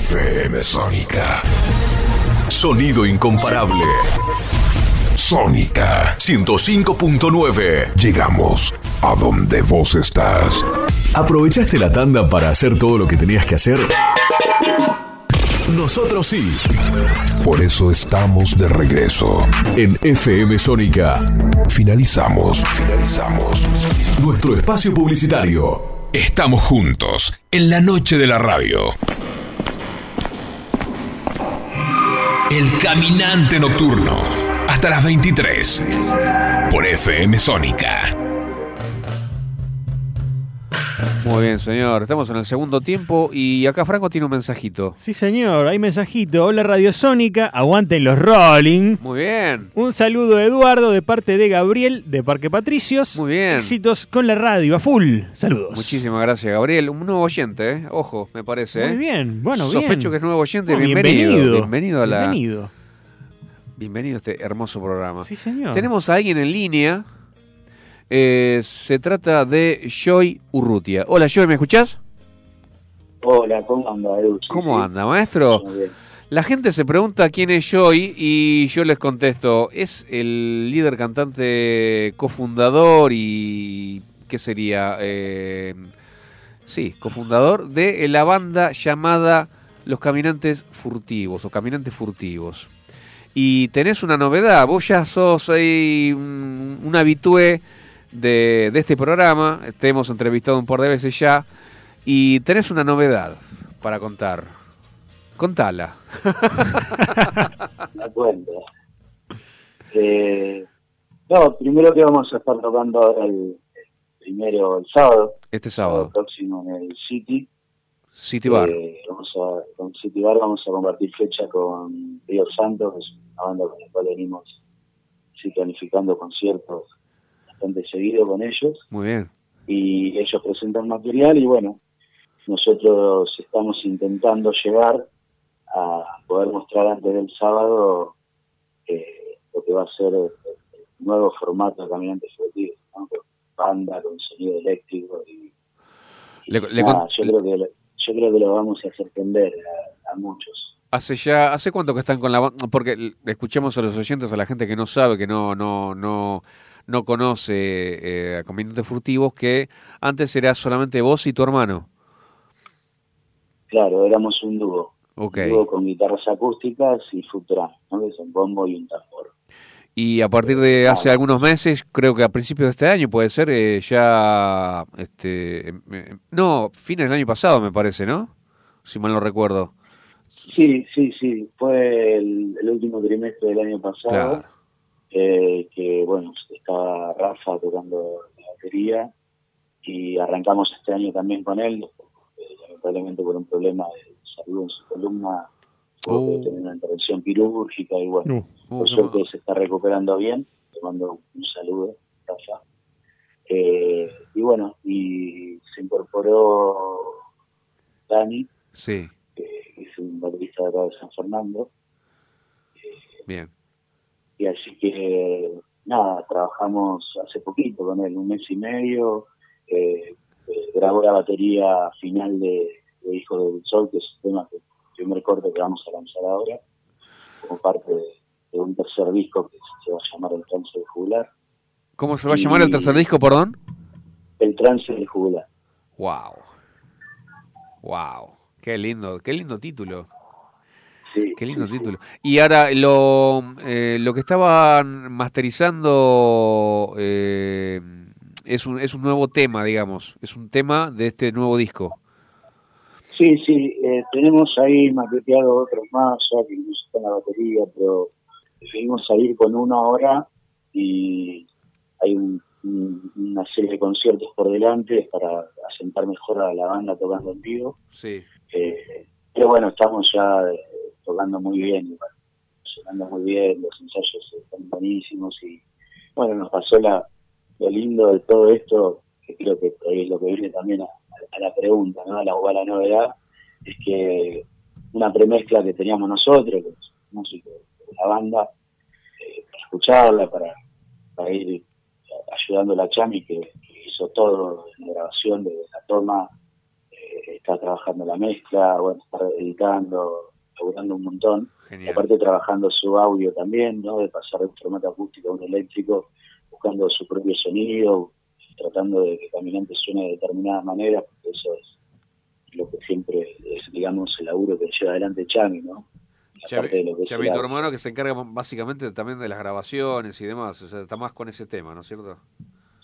FM Sónica. Sonido incomparable. Sónica 105.9. Llegamos a donde vos estás. ¿Aprovechaste la tanda para hacer todo lo que tenías que hacer? Nosotros sí. Por eso estamos de regreso. En FM Sónica. Finalizamos. Finalizamos. Nuestro espacio publicitario. Estamos juntos en la noche de la radio. El caminante nocturno. Hasta las 23. Por FM Sónica. Muy bien, señor. Estamos en el segundo tiempo y acá Franco tiene un mensajito. Sí, señor, hay mensajito. Hola Radiosónica, aguanten los rolling. Muy bien. Un saludo a Eduardo de parte de Gabriel de Parque Patricios. Muy bien. Éxitos con la radio, a full. Saludos. Muchísimas gracias, Gabriel. Un nuevo oyente, ¿eh? Ojo, me parece. Muy ¿eh? bien, bueno, bien. Sospecho que es nuevo oyente. No, bienvenido. bienvenido. Bienvenido a la. Bienvenido. Bienvenido a este hermoso programa. Sí, señor. Tenemos a alguien en línea. Eh, se trata de Joy Urrutia. Hola, Joy, ¿me escuchás? Hola, ¿cómo anda, Edu? ¿Cómo anda, maestro? Muy bien. La gente se pregunta quién es Joy y yo les contesto, es el líder cantante cofundador y... ¿qué sería? Eh, sí, cofundador de la banda llamada Los Caminantes Furtivos o Caminantes Furtivos. Y tenés una novedad, vos ya sos ahí un, un habitué de, de este programa, te hemos entrevistado un par de veces ya, y tenés una novedad para contar. Contala. *laughs* Me cuento. Eh, no, primero que vamos a estar tocando ahora el, el primero, el sábado. Este sábado. El próximo en el City. City Bar. Eh, vamos a, con City Bar vamos a compartir fecha con Río Santos, que es una banda con la cual venimos sí, planificando conciertos bastante seguido con ellos. Muy bien. y ellos presentan material y bueno, nosotros estamos intentando llegar a poder mostrar antes del sábado eh, lo que va a ser el, el nuevo formato de Caminantes Furtivos, ¿no? Con banda, con sonido eléctrico y, y Le- le nada, con- yo creo que lo- yo creo que lo vamos a hacer entender a, a muchos. Hace ya, ¿hace cuánto que están con la banda? Porque escuchemos a los oyentes, a la gente que no sabe, que no, no, no, no conoce eh, a Caminantes Furtivos, que antes era solamente vos y tu hermano. Claro, éramos un dúo, Ok. un dúo con guitarras acústicas y futran, ¿no? que es un bombo y un tambor. Y a partir de hace algunos meses, creo que a principios de este año puede ser, eh, ya, este, em- em- no, fines del año pasado me parece, ¿no? Si mal no recuerdo. Sí, sí, sí. Fue el, el último trimestre del año pasado. Claro. Eh, que, bueno, estaba Rafa tocando la batería y arrancamos este año también con él. eh, lamentablemente por un problema de salud en su columna, tuvo que Oh. tener una intervención quirúrgica y bueno, Uh, por suerte se está recuperando bien. Le mando un saludo, Rafa. Eh, y bueno, y se incorporó Dani, Sí, que es un baterista de acá de San Fernando. bien. Y así que, nada, trabajamos hace poquito con él, un mes y medio. eh, eh, grabó la batería final de, de Hijo del Sol, que es el tema que, primer corte que vamos a lanzar ahora, como parte de, de un tercer disco que se va a llamar El Trance del Jugular. ¿Cómo se va a llamar el tercer disco, perdón? El Trance del Jugular. Wow. Wow. Qué lindo, qué lindo título. Sí, Qué lindo sí, sí. título. Y ahora lo, eh, lo que estaban masterizando eh, es, un, es un nuevo tema, digamos. Es un tema de este nuevo disco. Sí, sí, eh, tenemos ahí maqueteado otros más, ya que no está en la batería, pero decidimos salir con uno ahora y hay un- un- una serie de conciertos por delante para asentar mejor a la banda tocando en vivo. Sí. Eh, pero bueno, estamos ya eh, tocando muy bien, igual, sonando muy bien, los ensayos están buenísimos y bueno, nos pasó la, lo lindo de todo esto, que creo que es lo que viene también a, la pregunta, ¿no? a la, a la novedad, es que una premezcla que teníamos nosotros, los músicos de la banda, eh, para escucharla, para, ir ayudando a la Chami, que, hizo todo en la grabación de la toma, eh, está trabajando la mezcla, bueno, está editando, laburando un montón. Genial. Aparte trabajando su audio también, ¿no? De pasar de un formato acústico a un eléctrico, buscando su propio sonido, tratando de que Caminante suene de determinada manera, porque eso es lo que siempre es, digamos, el laburo que lleva adelante Chami, ¿no? Chami, tu hermano que se encarga básicamente también de las grabaciones y demás. O sea, está más con ese tema, ¿no es cierto?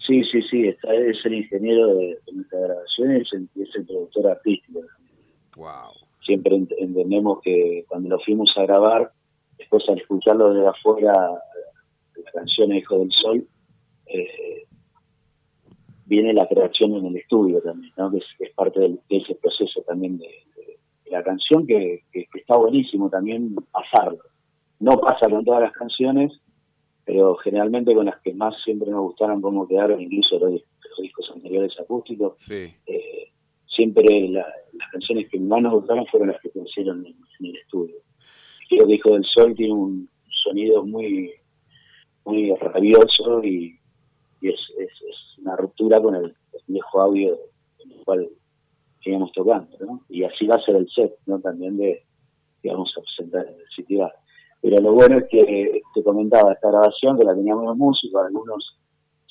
Sí, sí, sí, está, es el ingeniero de, de nuestras grabaciones y es el productor artístico. Wow. Siempre ent- entendemos que cuando lo fuimos a grabar, después al escucharlo desde afuera, la canción Hijo del Sol, eh, viene la creación en el estudio también, ¿no? que es, es parte del- de ese proceso también de, de- de la canción, que, que- que está buenísimo también pasarlo. No pasa con todas las canciones, pero generalmente con las que más siempre nos gustaron cómo quedaron, incluso los, los discos anteriores acústicos, Sí. eh, siempre la- las canciones que más nos gustaron fueron las que se hicieron en, el estudio. Creo que Hijo del Sol tiene un sonido muy muy rabioso y, es, es, una ruptura con el, viejo audio en el cual íbamos tocando, ¿no? Y así va a ser el set, ¿no? También de que vamos a presentar en el Bar. Pero lo bueno es que te comentaba esta grabación, que la teníamos los músicos, algunos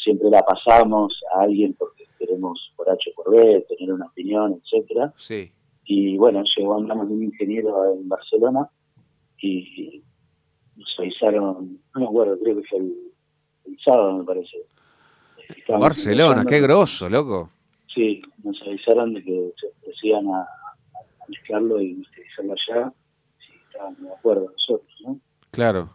siempre la pasamos a alguien porque queremos por H o por B, tener una opinión, etcétera. Sí. Y bueno, llegó andamos de un ingeniero en Barcelona y nos avisaron, no me acuerdo, creo que fue el, el sábado, me parece. Estábamos Barcelona, qué grosso, loco. Sí, nos avisaron de que se decían a, a mezclarlo y masterizarlo allá. Sí, estábamos de acuerdo nosotros, ¿no? Claro.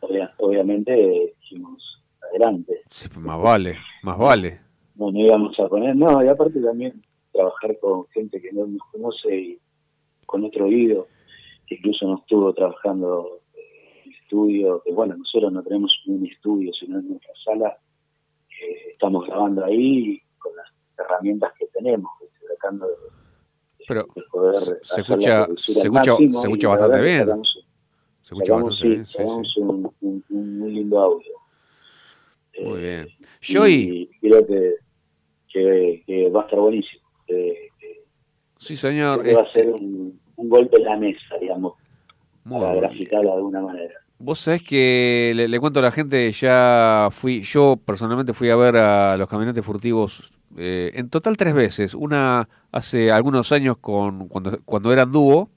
Obvia- obviamente dijimos adelante. Sí, más vale, más vale. No, no íbamos a poner, no, y aparte también trabajar con gente que no nos conoce y con otro oído, que incluso no estuvo trabajando en el estudio, que bueno, nosotros no tenemos un estudio, sino en nuestra sala, eh, estamos grabando ahí con las herramientas que tenemos, tratando de, Pero de poder se escucha, se escucha, se escucha bastante bien. sacamos- Se escucha bastante sí, bien. sí, sí. Un, un- un muy lindo audio. Muy bien. Y Joey, creo que, que, que va a estar buenísimo. Que, que- sí señor. creo que va a este, ser un, un golpe en la mesa, digamos, muy para bien. graficarlo de alguna manera. Vos sabés que le, le cuento a la gente, ya fui, yo personalmente fui a ver a los caminantes furtivos eh, en total tres veces. Una hace algunos años con cuando, cuando eran dúo.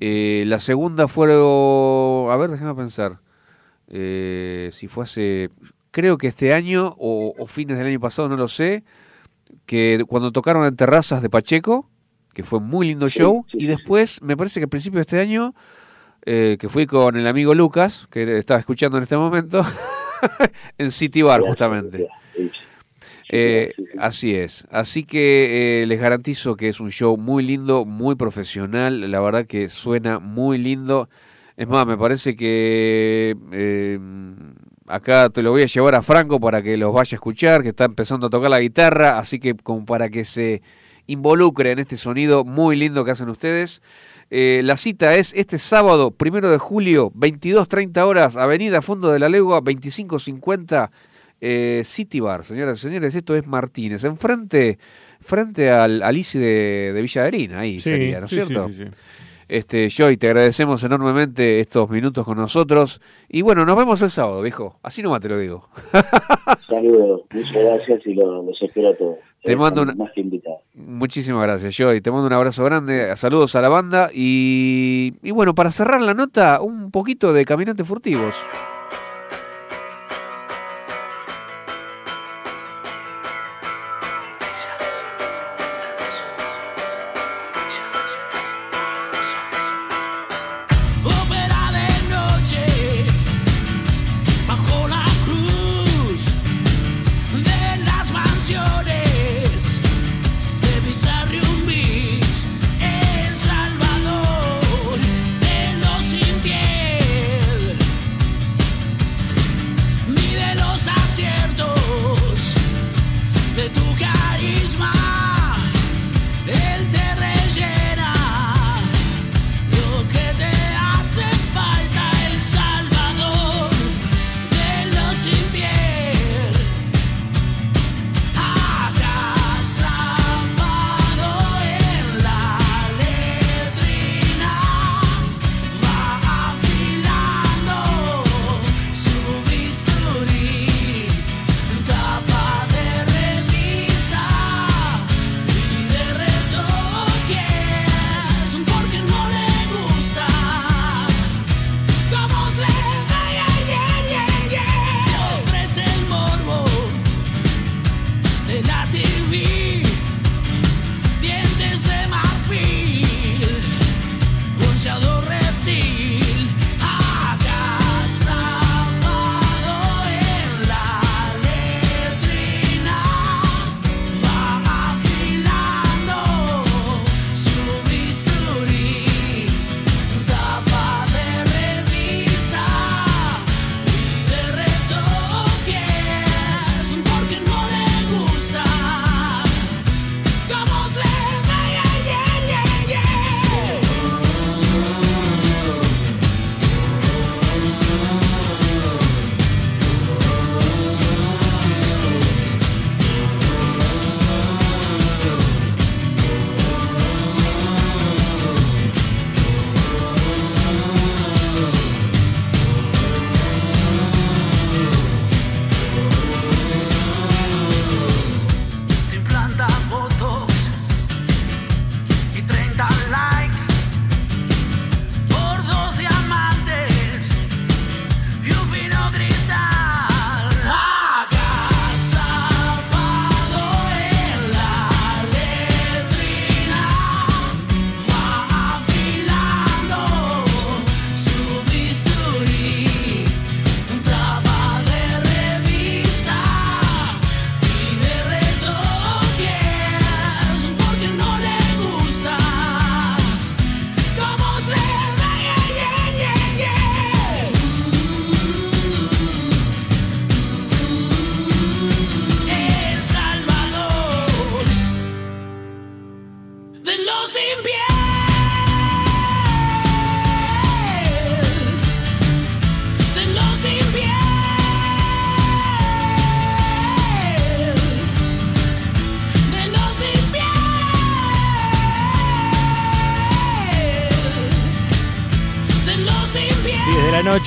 Eh, la segunda fueron, a ver, déjame pensar, eh, si fue hace, creo que este año o, o fines del año pasado, no lo sé, que cuando tocaron en terrazas de Pacheco, que fue un muy lindo show, y después, me parece que a principios de este año, eh, que fui con el amigo Lucas, que estaba escuchando en este momento, *laughs* en City Bar justamente. Eh, así es. Así que eh, les garantizo que es un show muy lindo, muy profesional. La verdad que suena muy lindo. Es más, me parece que eh, acá te lo voy a llevar a Franco para que los vaya a escuchar, que está empezando a tocar la guitarra. Así que como para que se involucre en este sonido muy lindo que hacen ustedes. Eh, la cita es este sábado, primero de julio, 22.30 horas, Avenida Fondo de la Legua, 2550, eh, City Bar. Señoras y señores, esto es Martínez, enfrente frente al, al ICI de, de Villa Adelina, ahí Sí, sería, ¿no es sí, sí, cierto? sí, sí. Este, Joy, te agradecemos enormemente estos minutos con nosotros. Y bueno, nos vemos el sábado, viejo. Así nomás te lo digo. *laughs* Saludos, muchas gracias y lo- los espero a todos. Te mando una- Más que. Muchísimas gracias, Joy. Te mando un abrazo grande. Saludos a la banda. Y, y bueno, para cerrar la nota, un poquito de Caminantes Furtivos.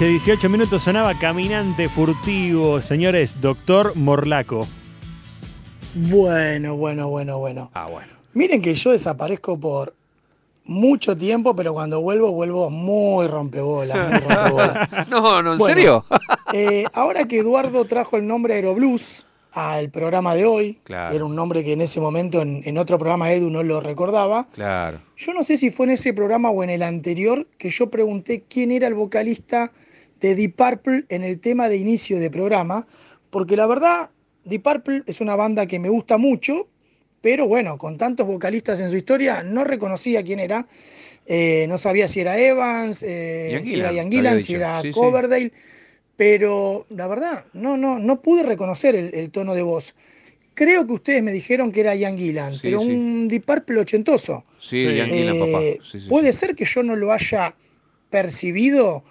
Noche, 18 minutos sonaba Caminante Furtivo. Señores, Doctor Morlaco. Bueno, bueno, bueno, bueno. Ah, bueno. Miren que yo desaparezco por mucho tiempo, pero cuando vuelvo, vuelvo muy rompebolas. *laughs* no, no, ¿en Bueno, serio? *laughs* eh, ahora que Eduardo trajo el nombre Aeroblues al programa de hoy, Claro. que era un nombre que en ese momento en, en otro programa Edu no lo recordaba, Claro. yo no sé si fue en ese programa o en el anterior que yo pregunté quién era el vocalista de Deep Purple en el tema de inicio de programa, porque la verdad, Deep Purple es una banda que me gusta mucho, pero bueno, con tantos vocalistas en su historia, no reconocía quién era. Eh, no sabía si era Evans, eh, si era Ian Gillan, si era Sí, sí. Coverdale, pero la verdad, no, no, no pude reconocer el, el tono de voz. Creo que ustedes me dijeron que era Ian Gillan, Sí, pero un Deep Purple ochentoso. Sí, Ian Gillan, papá. Eh, sí, puede ser que yo no lo haya percibido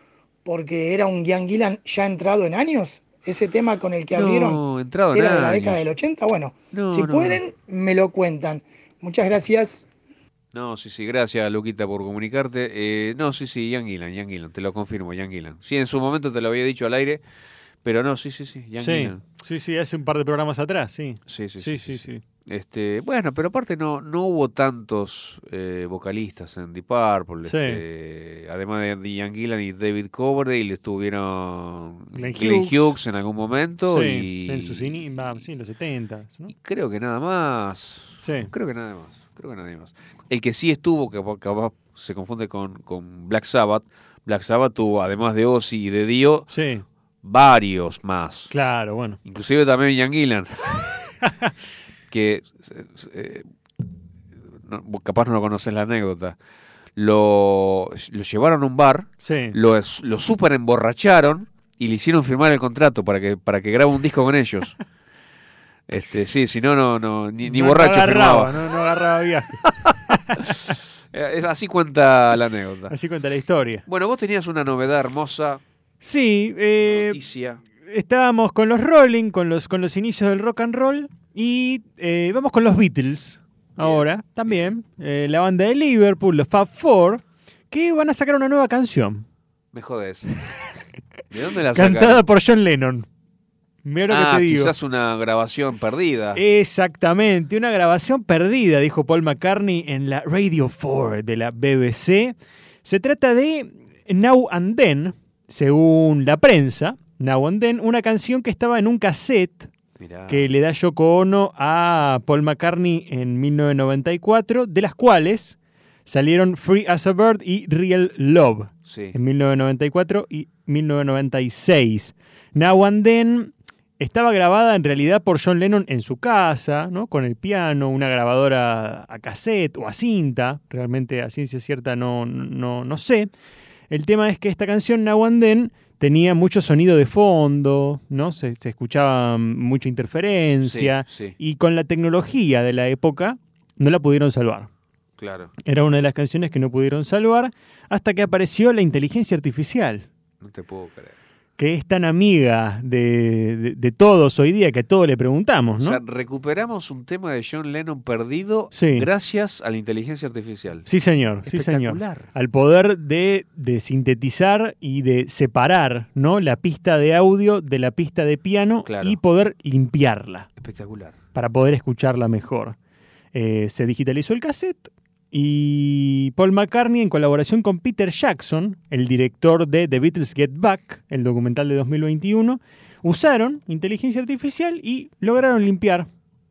porque era un Ian Gillan ya entrado en años. Ese tema con el que No, abrieron entrado en era de la años. década del 80. Bueno, No, si no, pueden, me lo cuentan. Muchas gracias. No, sí, sí, gracias Luquita por comunicarte. Eh, no, sí, sí, Ian Gillan, Ian Gillan, te lo confirmo, Ian Gillan. Sí, en su momento te lo había dicho al aire, pero no, sí, sí, sí, Ian Sí, Gillan. sí, sí, hace un par de programas atrás, sí. Sí, sí, Sí, sí, sí, sí. Este, bueno, pero aparte no, no hubo tantos eh, vocalistas en Deep Purple. Sí. este, además de Ian Gillan y David Coverdale, estuvieron Glenn Glenn Hughes. Hughes en algún momento Sí, y en sus sí, en los 70. ¿no? creo que nada más. Sí. Creo que nada más. Creo que nadie más. El que sí estuvo, que capaz se confunde con, con Black Sabbath. Black Sabbath tuvo, además de Ozzy y de Dio, Sí, varios más. claro, bueno. Inclusive también Ian Gillan. *laughs* que eh, no, vos capaz no conoces la anécdota. Lo, lo llevaron a un bar, Sí. lo, lo super emborracharon y le hicieron firmar el contrato para que, para que grabe un disco con ellos. *laughs* Este, sí, si no, no, no, ni, ni No borracho agarraba, firmaba. No, no agarraba viaje. *laughs* Eh, Así cuenta la anécdota. Así cuenta la historia. Bueno, vos tenías una novedad hermosa, Sí, eh, noticia. Estábamos con los Rolling, con los, con los inicios del rock and roll, y eh, vamos con los Beatles ahora también. eh, la banda de Liverpool, los Fab Four, que van a sacar una nueva canción. Me jodés. ¿De dónde la sacaron? Cantada por John Lennon. Mira lo ah, que te digo. quizás una grabación perdida. Exactamente, una grabación perdida, dijo Paul McCartney en la Radio 4 de la BBC. Se trata de Now and Then, según la prensa, Now and Then, una canción que estaba en un cassette Mirá. que le da Yoko Ono a Paul McCartney en 1994, de las cuales salieron Free as a Bird y Real Love Sí. en 1994 y 1996. Now and Then estaba grabada en realidad por John Lennon en su casa, ¿no? con el piano, una grabadora a cassette o a cinta, realmente a ciencia cierta no, no, no sé. El tema es que esta canción, Now and Then, tenía mucho sonido de fondo, ¿no? Se, se escuchaba mucha interferencia Sí, sí. y con la tecnología de la época no la pudieron salvar. Claro. Era una de las canciones que no pudieron salvar hasta que apareció la inteligencia artificial, No te puedo creer. Que es tan amiga de, de- de todos hoy día que a todos le preguntamos, ¿no? O sea, recuperamos un tema de John Lennon perdido Sí. gracias a la inteligencia artificial. Sí, señor, sí, señor. Espectacular. Al poder de, de sintetizar y de separar ¿no? la pista de audio de la pista de piano Claro. y poder limpiarla Espectacular. para poder escucharla mejor. Eh, se digitalizó el cassette y Paul McCartney, en colaboración con Peter Jackson, el director de The Beatles Get Back, el documental de 2021, usaron inteligencia artificial y lograron limpiar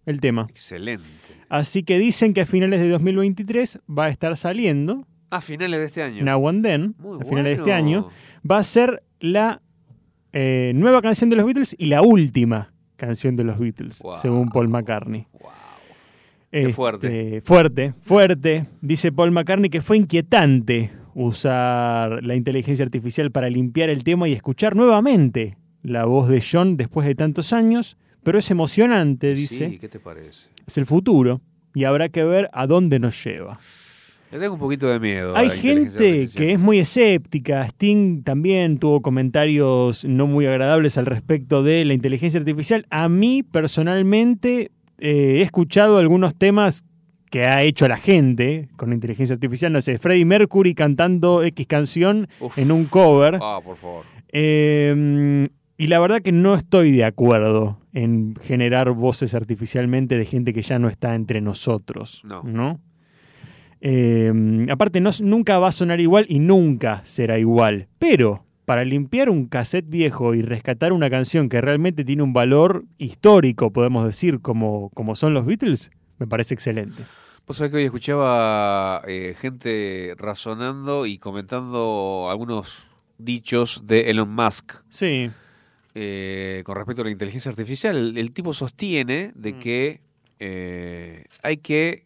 el tema. Excelente. Así que dicen que a finales de 2023 va a estar saliendo A finales de este año. Now and Then, Muy a finales de este año, va a ser la eh, nueva canción de los Beatles y la última canción de los Beatles, Wow. según Paul McCartney. Qué Este, fuerte. Fuerte, fuerte. Dice Paul McCartney que fue inquietante usar la inteligencia artificial para limpiar el tema y escuchar nuevamente la voz de John después de tantos años, pero es emocionante, dice. Sí, ¿qué te parece? Es el futuro y habrá que ver a dónde nos lleva. Le tengo un poquito de miedo. Hay gente que es muy escéptica. Sting también tuvo comentarios no muy agradables al respecto de la inteligencia artificial. A mí, personalmente, eh, he escuchado algunos temas que ha hecho la gente con inteligencia artificial, no sé, Freddie Mercury cantando X canción Uf. en un cover. Ah, por favor. Eh, y la verdad que no estoy de acuerdo en generar voces artificialmente de gente que ya no está entre nosotros. No. Eh, aparte, no, nunca va a sonar igual y nunca será igual. Pero para limpiar un cassette viejo y rescatar una canción que realmente tiene un valor histórico, podemos decir, como, como son los Beatles, me parece excelente. Vos sabés que hoy escuchaba eh, gente razonando y comentando algunos dichos de Elon Musk. Sí. eh, con respecto a la inteligencia artificial. El, el tipo sostiene Mm. de que eh, hay que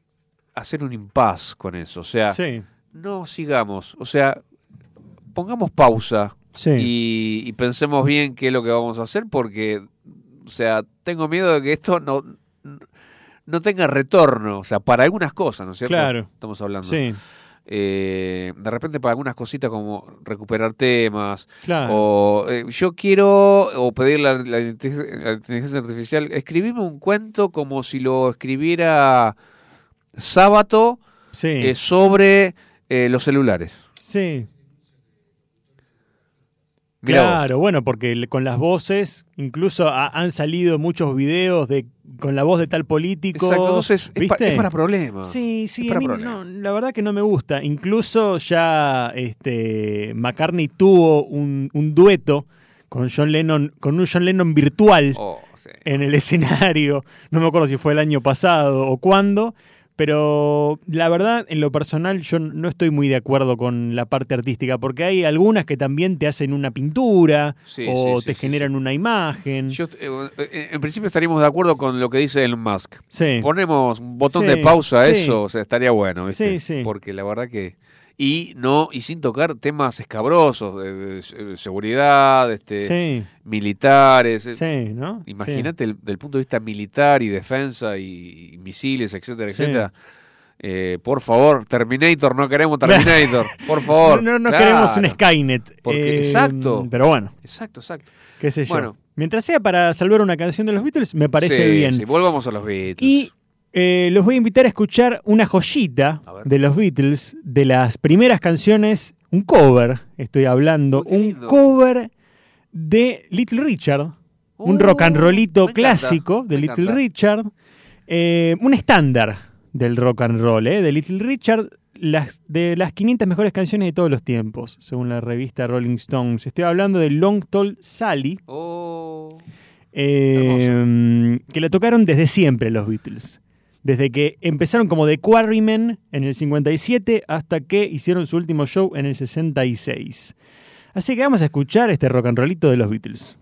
hacer un impas con eso. O sea, Sí. no sigamos. O sea, pongamos pausa Sí. y, y pensemos bien qué es lo que vamos a hacer porque, o sea, tengo miedo de que esto no, no tenga retorno. O sea, para algunas cosas, ¿no es cierto? Claro. Estamos hablando. Sí. Eh, de repente para algunas cositas como recuperar temas Claro. o eh, yo quiero o pedir la, la inteligencia la inteligencia artificial escribime un cuento como si lo escribiera Sábato Sí. eh, sobre eh, los celulares Sí. Claro, bueno, porque con las voces, incluso ha- han salido muchos videos de con la voz de tal político. Exacto, entonces es, pa- ¿viste? es para problemas Sí, sí, a mí no, la verdad que no me gusta. Incluso ya este McCartney tuvo un, un dueto con John Lennon, con un John Lennon virtual Oh, sí. en el *laughs* escenario. No me acuerdo si fue el año pasado o cuándo. Pero la verdad, en lo personal, yo no estoy muy de acuerdo con la parte artística, porque hay algunas que también te hacen una pintura Sí, o sí, te sí, generan una imagen. Yo, eh, eh, en principio estaríamos de acuerdo con lo que dice Elon Musk. Ponemos un botón de pausa a eso, o sea, estaría bueno, ¿viste? Sí, sí. Porque la verdad que y no y sin tocar temas escabrosos de, de se- seguridad, este Sí. militares. eh, Sí, ¿no? Imagínate el- del punto de vista militar y defensa y, y misiles, etcétera, Sí. etcétera. Eh, por favor, Terminator, no queremos *laughs* Terminator, por favor. No, no, Claro. queremos un Skynet. Porque- Eh, exacto. Pero bueno, Exacto, exacto. qué sé yo. Bueno. Mientras sea para salvar una canción de los Beatles, me parece Sí, bien. sí, volvamos a los Beatles. Y eh, los voy a invitar a escuchar una joyita de los Beatles, de las primeras canciones, un cover, estoy hablando, un cover de Little Richard, un Uh, rock and rollito encanta, clásico de Little encanta. Richard, eh, un estándar del rock and roll, eh, de Little Richard, las, de las 500 mejores canciones de todos los tiempos, según la revista Rolling Stones. Estoy hablando de Long Tall Sally. Oh. Eh, que la tocaron desde siempre los Beatles. Desde que empezaron como The Quarrymen en el 57 hasta que hicieron su último show en el 66. Así que vamos a escuchar este rock and rollito de los Beatles.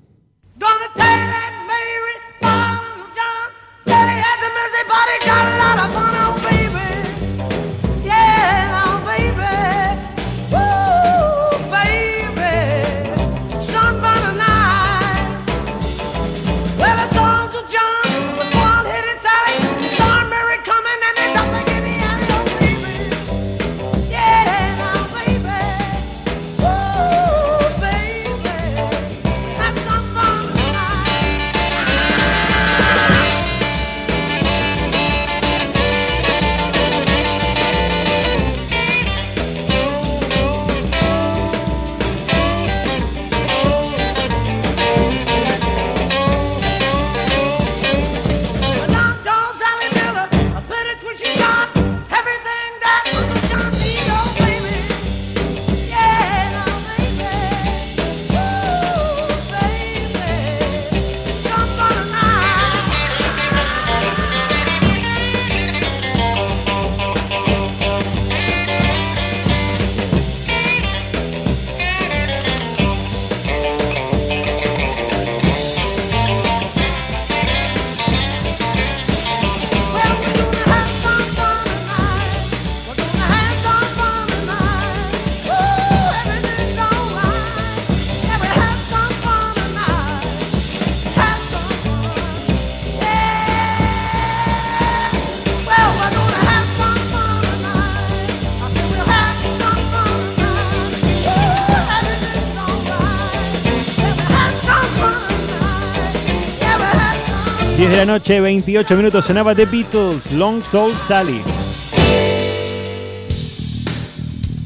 de la noche, 28 minutos, sonaba The Beatles, Long Tall Sally.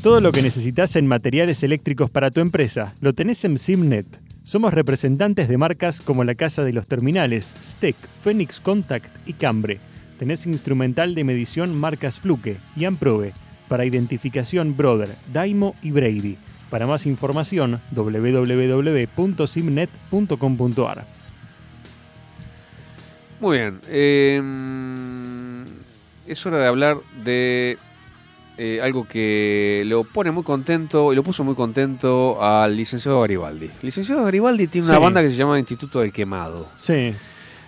Todo lo que necesitas en materiales eléctricos para tu empresa lo tenés en Simnet. Somos representantes de marcas como la Casa de los Terminales, STEC, Phoenix Contact y Cambre. Tenés instrumental de medición marcas Fluke y Amprobe para identificación Brother, Daimo y Brady. Para más información, www.simnet.com.ar. Muy bien. eh, es hora de hablar de eh, algo que lo pone muy contento y lo puso muy contento al licenciado Garibaldi. El licenciado Garibaldi tiene una banda que se llama Instituto del Quemado. Sí.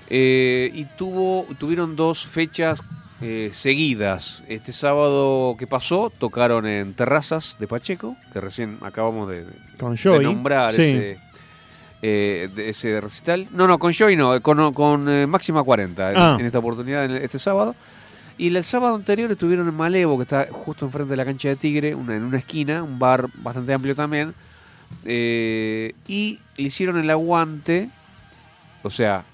Eh, y tuvo, tuvieron dos fechas eh, seguidas. Este sábado que pasó tocaron en Terrazas de Pacheco, que recién acabamos de, Con nombrar sí. ese, eh, de ese recital. No, no, con Joey no, con, con eh, Máxima 40 en, Ah. en esta oportunidad, en este sábado. Y el sábado anterior estuvieron en Malevo, que está justo enfrente de la cancha de Tigre, una, en una esquina, un bar bastante amplio también. Eh, y le hicieron el aguante, o sea,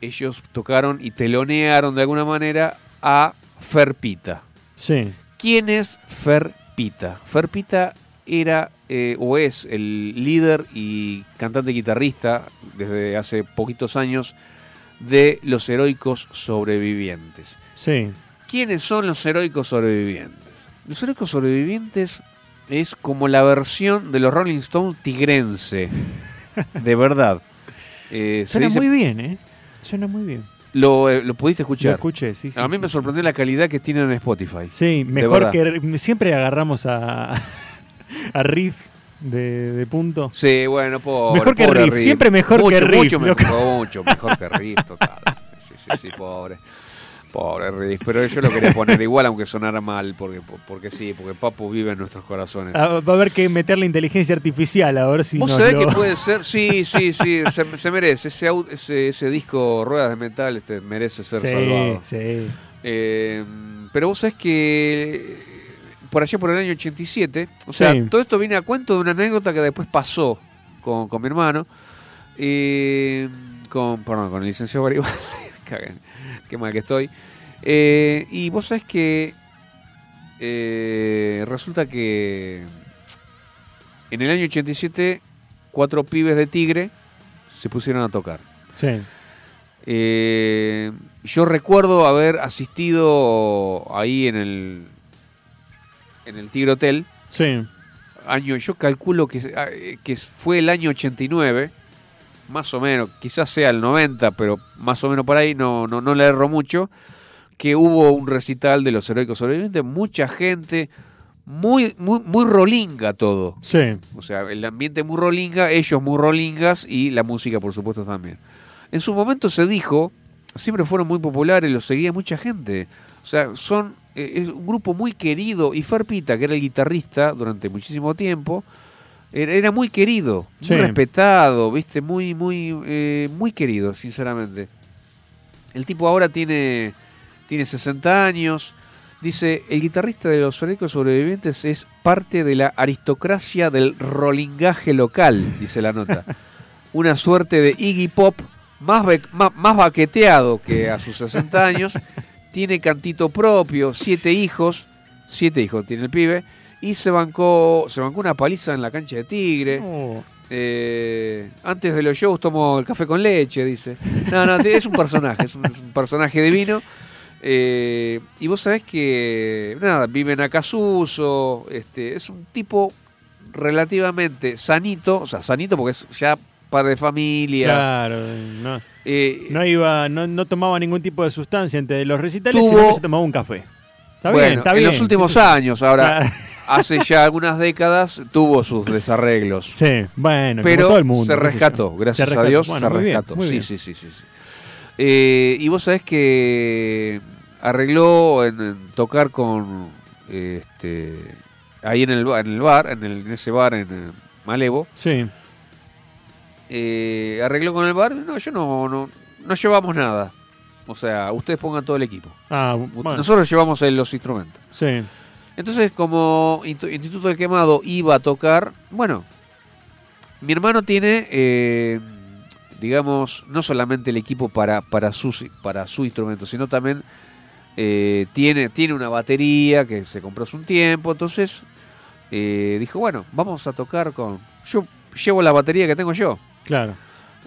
ellos tocaron y telonearon de alguna manera a Ferpita. Sí. ¿Quién es Ferpita? Ferpita era eh, o es el líder y cantante guitarrista desde hace poquitos años de los heroicos sobrevivientes. Sí. ¿Quiénes son los heroicos sobrevivientes? Los heroicos sobrevivientes es como la versión de los Rolling Stones tigrense. De *laughs* verdad. Eh, se Suena dice- muy bien, ¿eh? Suena muy bien. Lo, eh, lo pudiste escuchar. Lo escuché, sí, sí, A mí sí, me sí. sorprendió la calidad que tienen en Spotify. Sí, mejor que siempre agarramos a, a Riff de, de punto. Sí, bueno, pobre, Mejor que pobre Riff, siempre mejor mucho, que Riff, Mucho, mucho mejor que Riff, total. Sí, sí, sí, sí, pobre. Pobre Riff. Pero yo lo quería poner igual, aunque sonara mal, porque, porque sí, porque Papu vive en nuestros corazones. Ah, va a haber que meterle inteligencia artificial a ver si ¿Vos sabés lo- que puede ser? Sí, sí, sí, se, se merece. Ese, ese disco Ruedas de Metal este, merece ser Sí, salvado. sí. Eh, pero vos sabés que por allá por el año 87, o sea, Sí. todo esto viene a cuento de una anécdota que después pasó con, con mi hermano, eh, con, perdón, con el licenciado Garibaldi, *laughs* qué mal que estoy. Eh, y vos sabés que eh, resulta que en el año 87 cuatro pibes de Tigre se pusieron a tocar. Sí. Eh, yo recuerdo haber asistido ahí en el en el Tigre Hotel. Sí. Año, yo calculo que, ah, eh, que fue el año 89, más o menos, quizás sea el 90, pero más o menos por ahí, no, no, no le erro mucho, que hubo un recital de los heroicos sobrevivientes, mucha gente, muy, muy, muy rolinga todo. Sí. O sea, el ambiente muy rolinga, ellos muy rolingas y la música, por supuesto, también. En su momento se dijo, siempre fueron muy populares, los seguía mucha gente. O sea, son es un grupo muy querido. Y Ferpita, que era el guitarrista durante muchísimo tiempo, era, era muy querido, muy respetado, viste, muy, muy, eh, muy querido, sinceramente. El tipo ahora tiene, tiene 60 años. Dice, el guitarrista de los Heroicos Sobrevivientes es parte de la aristocracia del rolingaje local, dice la nota. *laughs* Una suerte de Iggy Pop más, más, más baqueteado que a sus 60 años. Tiene cantito propio, siete hijos, siete hijos tiene el pibe, y se bancó, se bancó una paliza en la cancha de Tigre. Oh. Eh, antes de los shows tomo el café con leche, dice. No, no, es un personaje, es un, es un personaje divino. Eh, y vos sabés que, nada, vive en Acasuso, este, es un tipo relativamente sanito, o sea, sanito porque es ya par de familia. Claro, no, Eh, no iba, no, no tomaba ningún tipo de sustancia entre los recitales, Tuvo- sino que se tomaba un café. Está bueno, bien, está en bien. los últimos *laughs* años, ahora, hace ya algunas décadas, tuvo sus desarreglos. Sí, bueno, como pero todo el mundo, se sé rescató, gracias Se a. Dios Bueno, se muy bien, rescató. muy sí, bien. sí, sí, sí, sí. Eh, y vos sabés que arregló en, en tocar con este ahí en el, en el bar, en, el- en ese bar en eh, Malevo. Sí. Eh, arregló con el bar. No, yo no, no, no llevamos nada. O sea, ustedes pongan todo el equipo. Ah, bueno. Nosotros llevamos los instrumentos. Sí. Entonces, como Instituto del Quemado iba a tocar, bueno, mi hermano tiene, eh, digamos, no solamente el equipo para, para, sus, para su instrumento, sino también eh, tiene, tiene una batería que se compró hace un tiempo, entonces eh, dijo, bueno, vamos a tocar con... Yo llevo la batería que tengo yo. Claro.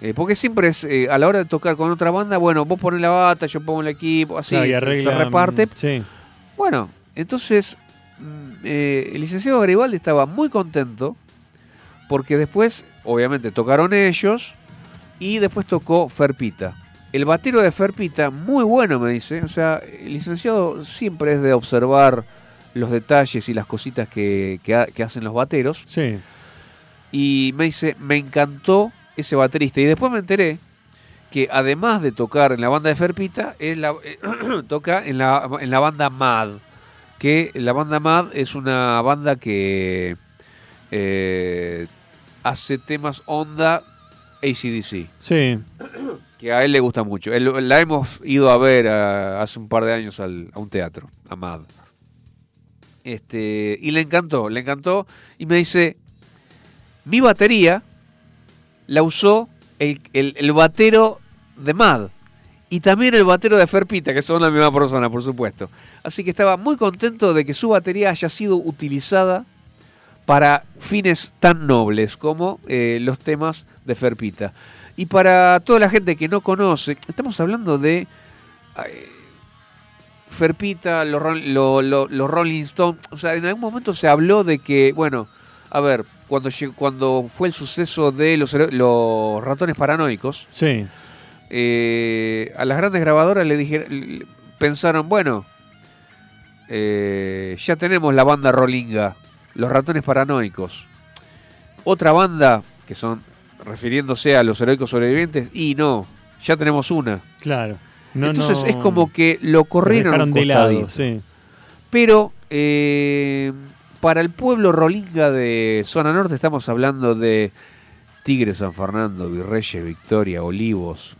Eh, porque siempre es, eh, a la hora de tocar con otra banda, bueno, vos pones la bata, yo pongo el equipo, así Claro, y se- arreglan, se reparte. Sí. Bueno, entonces mm, eh, el licenciado Garibaldi estaba muy contento porque después, obviamente, tocaron ellos y después tocó Ferpita. El batero de Ferpita, muy bueno, me dice. O sea, el licenciado siempre es de observar los detalles y las cositas que, que ha- que hacen los bateros. Sí. Y me dice, me encantó ese baterista. Y después me enteré que además de tocar en la banda de Ferpita, la- *clears throat* toca en la, en la banda Mad. Que la banda Mad es una banda que eh, hace temas onda ACDC. Sí. Que a él le gusta mucho. Él- la hemos ido a ver a- hace un par de años al- a un teatro, a Mad. Este, y le encantó, le encantó. Y me dice, mi batería la usó el, el- el batero de Mad. Y también el batero de Ferpita, que son la misma persona, por supuesto. Así que estaba muy contento de que su batería haya sido utilizada para fines tan nobles como eh, los temas de Ferpita. Y para toda la gente que no conoce, estamos hablando de Ferpita, los, lo- lo- los Rolling Stones. O sea, en algún momento se habló de que, bueno, a ver, cuando, cuando fue el suceso de los, ratones paranoicos, Sí. eh, a las grandes grabadoras le dijeron, pensaron, bueno, eh, ya tenemos la banda Rolinga, los ratones paranoicos. Otra banda, que son refiriéndose a los heroicos sobrevivientes, y no, ya tenemos una. Claro. No, Entonces no- es como que lo corrieron de lado, sí. Pero eh, para el pueblo rolinga de Zona Norte estamos hablando de Tigre, San Fernando, Virreyes, Victoria, Olivos.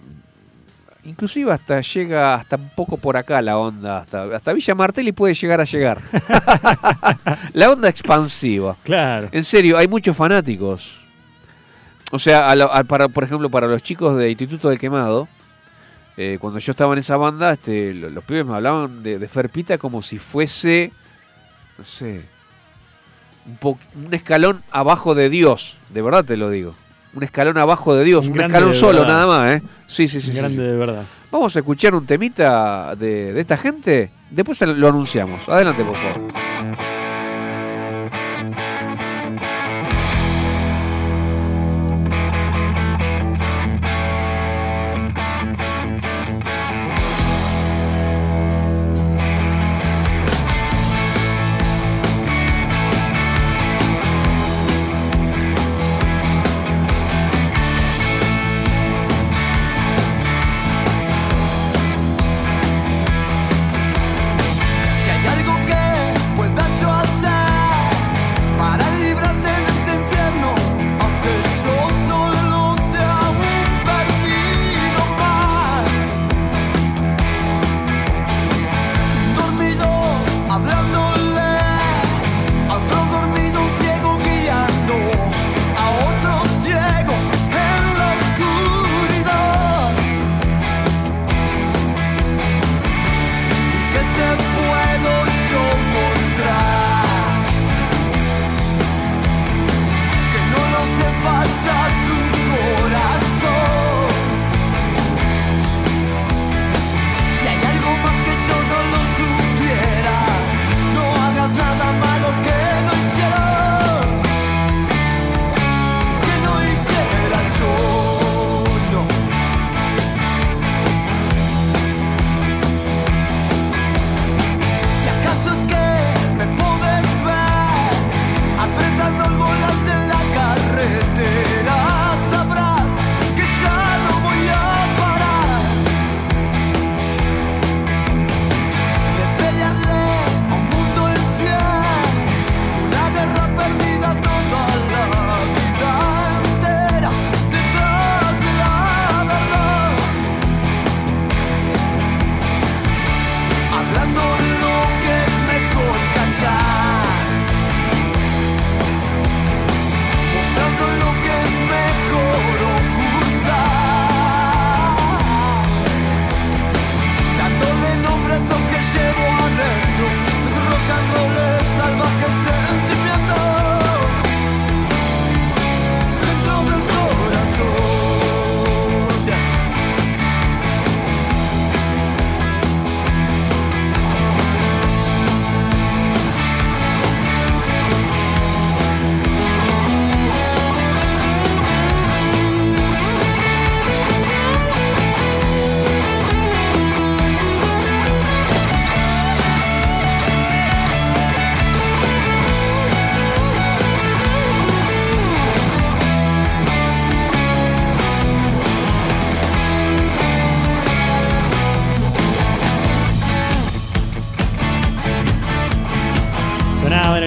Inclusive hasta llega hasta un poco por acá la onda, hasta, hasta Villa Martelli puede llegar a llegar. *laughs* la onda expansiva. Claro. En serio, hay muchos fanáticos. O sea, a lo- a- para, por ejemplo, para los chicos de Instituto del Quemado, eh, cuando yo estaba en esa banda, este, lo- los, pibes me hablaban de, de Ferpita como si fuese, no sé, un, escalón abajo de Dios. De verdad te lo digo. Un escalón abajo de Dios, Un escalón solo verdad. nada más, ¿eh? Sí, sí, sí. sí, Grande sí. de verdad. Vamos a escuchar un temita de, de esta gente. Después lo anunciamos. Adelante, por favor.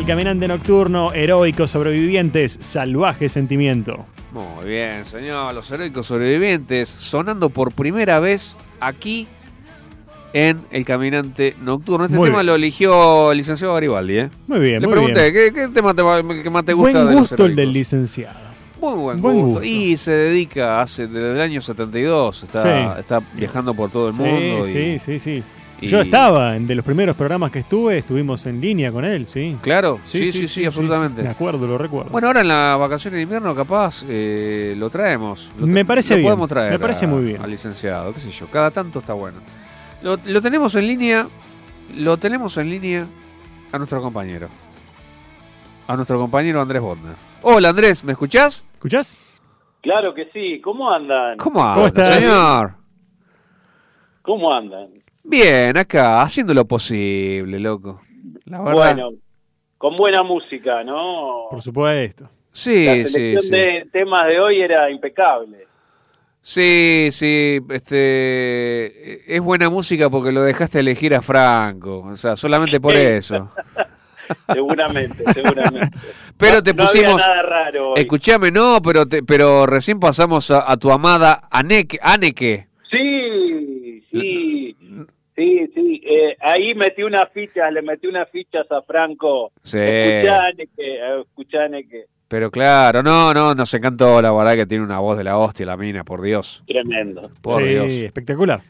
El caminante nocturno, heroicos sobrevivientes, salvaje sentimiento. Muy bien, señor. Los heroicos sobrevivientes sonando por primera vez aquí en El Caminante Nocturno. Este Muy tema bien. lo eligió el licenciado Garibaldi, ¿eh? Muy bien, Le muy pregunté, bien. ¿qué, qué tema te, que más te gusta Buen de los gusto el del licenciado. Muy buen, Buen gusto. gusto. Y se dedica hace desde el año 72, está, Sí. está viajando por todo el Sí, mundo. y- sí, sí, sí. Y- Yo estaba en de los primeros programas que estuve, estuvimos en línea con él, sí. Claro, sí, sí, sí, absolutamente. Me acuerdo, lo recuerdo. Bueno, ahora en las vacaciones de invierno capaz eh, lo traemos. Lo tra- Me parece lo bien, podemos traer me parece a- muy bien. Al licenciado, qué sé yo. Cada tanto está bueno. Lo, lo tenemos en línea, lo tenemos en línea a nuestro compañero. A nuestro compañero Andrés Bondner. Hola Andrés, ¿me escuchás? ¿Escuchás? Claro que sí. ¿Cómo andan? ¿Cómo anda, ¿Cómo estás? señor? ¿Cómo andan? Bien, acá, haciendo lo posible, loco. La verdad. Bueno, con buena música, ¿no? Por supuesto. sí, La sí, selección sí. de temas de hoy era impecable. Sí, sí, este es buena música porque lo dejaste elegir a Franco, o sea, solamente por eso. *laughs* Seguramente, seguramente. *laughs* Pero No- te no había pusimos, nada raro. hoy. escuchame, no, pero te, pero recién pasamos a, a tu amada Aneke, Aneke. Sí, sí, sí, sí. eh, ahí metí unas fichas, le metí unas fichas a Franco. Sí. Escuchane que, escuchane que. Pero claro, no, no, nos encantó, la verdad que tiene una voz de la hostia la mina, por Dios. Tremendo. Por sí, Dios. espectacular.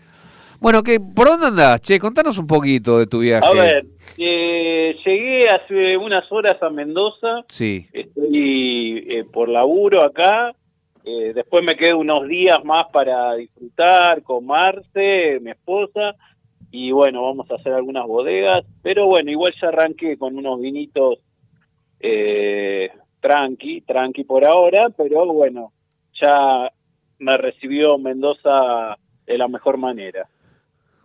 Bueno, ¿qué, ¿por dónde andás? Che, contanos un poquito de tu viaje. A ver, eh, llegué hace unas horas a Mendoza. Sí. Estoy eh, por laburo acá. eh, después me quedo unos días más para disfrutar con Marce, mi esposa. Y bueno, vamos a hacer algunas bodegas. Pero bueno, igual ya arranqué con unos vinitos eh, tranqui, tranqui por ahora. Pero bueno, ya me recibió Mendoza de la mejor manera.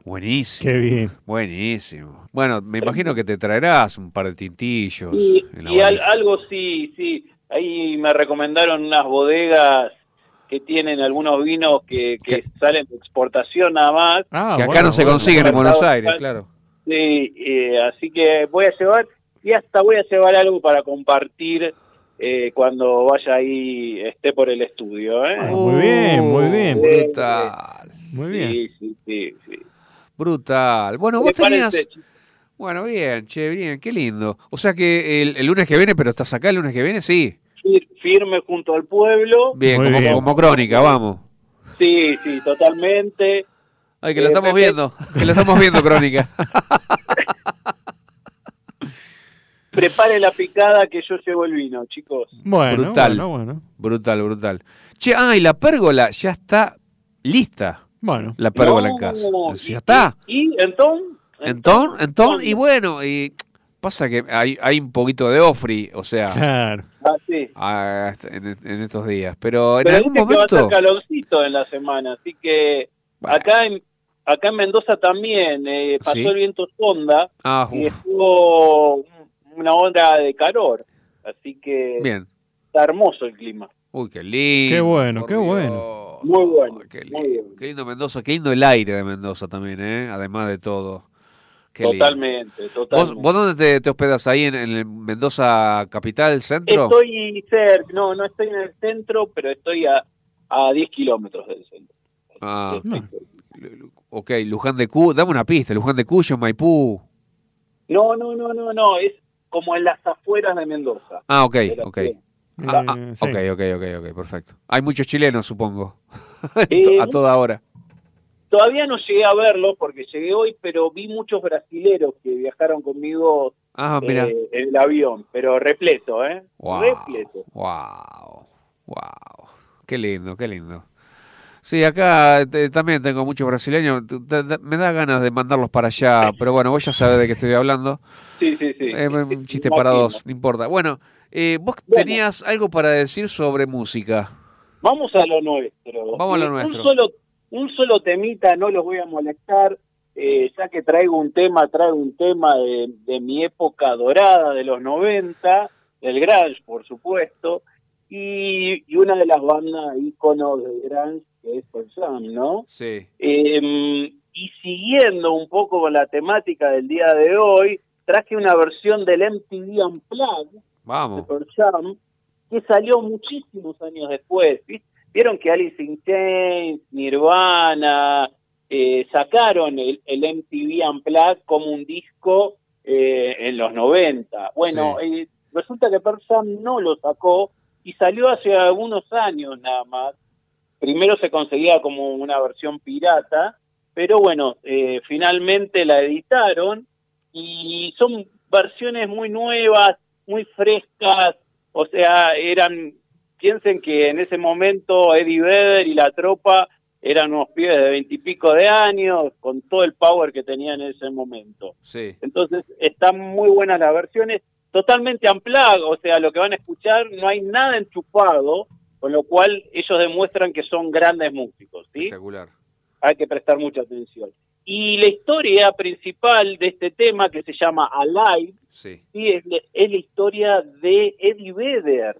Buenísimo. Qué bien. Buenísimo. Bueno, me imagino que te traerás un par de tintillos. Y, en la y al- algo sí, sí. Ahí me recomendaron unas bodegas que tienen algunos vinos que, que salen de exportación nada más. Ah, que acá bueno, no se bueno. consiguen en Buenos Aires, claro. Sí, eh, así que voy a llevar, y hasta voy a llevar algo para compartir eh, cuando vaya ahí, esté por el estudio. ¿eh? Ah, muy bien, muy bien. Brutal. Muy bien. Sí, sí, sí. sí. Brutal. Bueno, ¿Qué vos te tenías... parece? Bueno, bien, che, bien, qué lindo. O sea que el, el lunes que viene, pero estás acá el lunes que viene, sí. Fir- Firme junto al pueblo. Bien, como, bien. como crónica, vamos. Sí, sí, totalmente. Ay, que lo Eh, estamos Pepe- viendo, que lo estamos viendo, crónica. *laughs* Prepare la picada que yo llevo el vino, chicos. Bueno, Brutal. bueno, bueno. Brutal, brutal. Che, ah, y la pérgola ya está lista. Bueno, La pérgola No, en casa. y- Ya está. ¿Y entonces? Entonces, entonces, y bueno, y pasa que hay, hay un poquito de ofri, o sea, claro. Ah, sí. en, en estos días. Pero en Pero algún dice que va a momento. estar calorcito en la semana, así que Bueno. acá en acá en Mendoza también eh, pasó Sí. el viento sonda Ah, y estuvo un- una onda de calor, así que bien. está hermoso el clima. Uy, qué lindo. Qué bueno, qué Dios. bueno. Muy bueno, Qué muy lindo, bien. qué lindo Mendoza, qué lindo el aire de Mendoza también, ¿eh? Además de todo. Qué lindo. totalmente, ¿Vos, totalmente. vos dónde te, te hospedas? ¿Ahí en, en el Mendoza capital, centro? Estoy cerca, no, no estoy en el centro, pero estoy a, a 10 kilómetros del centro. Ah, No. ok, Luján de Cuyo, dame una pista, Luján de Cuyo, Maipú. No, no, no, no, no, es como en las afueras de Mendoza. Ah, ok, ok. Ah, ah, Eh, sí. ok, ok, ok, ok, perfecto. Hay muchos chilenos, supongo, *laughs* Eh, a toda hora. Todavía no llegué a verlo porque llegué hoy, pero vi muchos brasileros que viajaron conmigo Ah, eh, en el avión, pero repleto, ¿eh? Wow, Repleto. wow, wow. Qué lindo, qué lindo. Sí, acá te- también tengo muchos brasileños. Te- te- me da ganas de mandarlos para allá, pero bueno, vos ya sabés de qué estoy hablando. Sí, sí, sí. Eh, un chiste para dos, no importa. Bueno, eh, vos Bueno. tenías algo para decir sobre música. Vamos a lo nuestro. Vamos a lo nuestro. Un solo, un solo temita, no los voy a molestar. eh, ya que traigo un tema, traigo un tema de, de mi época dorada de los 90, del grunge, por supuesto, y, y una de las bandas íconos del grunge, que es Pearl Jam, ¿no? Sí. Eh, y siguiendo un poco con la temática del día de hoy, traje una versión del MTV Unplugged de Vamos. Pearl Jam que salió muchísimos años después. ¿vi? Vieron que Alice in Chains, Nirvana, eh, sacaron el, el MTV Unplugged como un disco eh, en los 90. Bueno, eh, resulta que Pearl Jam no lo sacó y salió hace algunos años nada más. Primero se conseguía como una versión pirata, pero bueno, eh, finalmente la editaron y son versiones muy nuevas, muy frescas, o sea, eran, piensen que en ese momento Eddie Vedder y la tropa eran unos pibes de veintipico de años, con todo el power que tenían en ese momento. Sí. Entonces, están muy buenas las versiones, totalmente unplugged, o sea, lo que van a escuchar no hay nada enchufado, con lo cual ellos demuestran que son grandes músicos, ¿sí? Espectacular. Hay que prestar mucha atención. Y la historia principal de este tema, que se llama Alive, Sí. sí, es, la- es la historia de Eddie Vedder.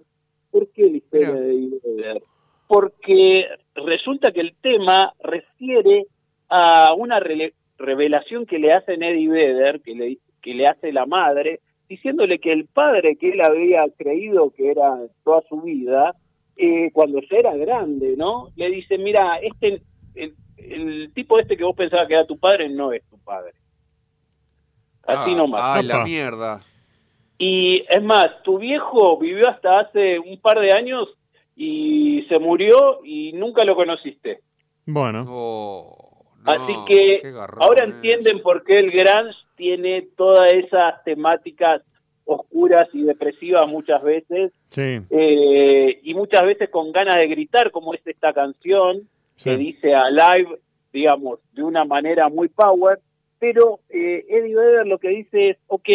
¿Por qué la historia de Eddie Vedder? Porque resulta que el tema refiere a una revelación que le hacen Eddie Vedder, que le, que le hace la madre, diciéndole que el padre que él había creído que era toda su vida, eh, cuando ya era grande, ¿no? Le dice, mira, este, el, el tipo este que vos pensabas que era tu padre no es tu padre. Así Ah, nomás. Ay, la mierda. Y es más, tu viejo vivió hasta hace un par de años y se murió y nunca lo conociste. Bueno. Así que ahora es. entienden por qué el Grunge tiene todas esas temáticas oscuras y depresivas muchas veces Sí. eh, y muchas veces con ganas de gritar como es esta canción Sí. que dice Alive, digamos, de una manera muy power, pero eh, Eddie Vedder lo que dice es, ok,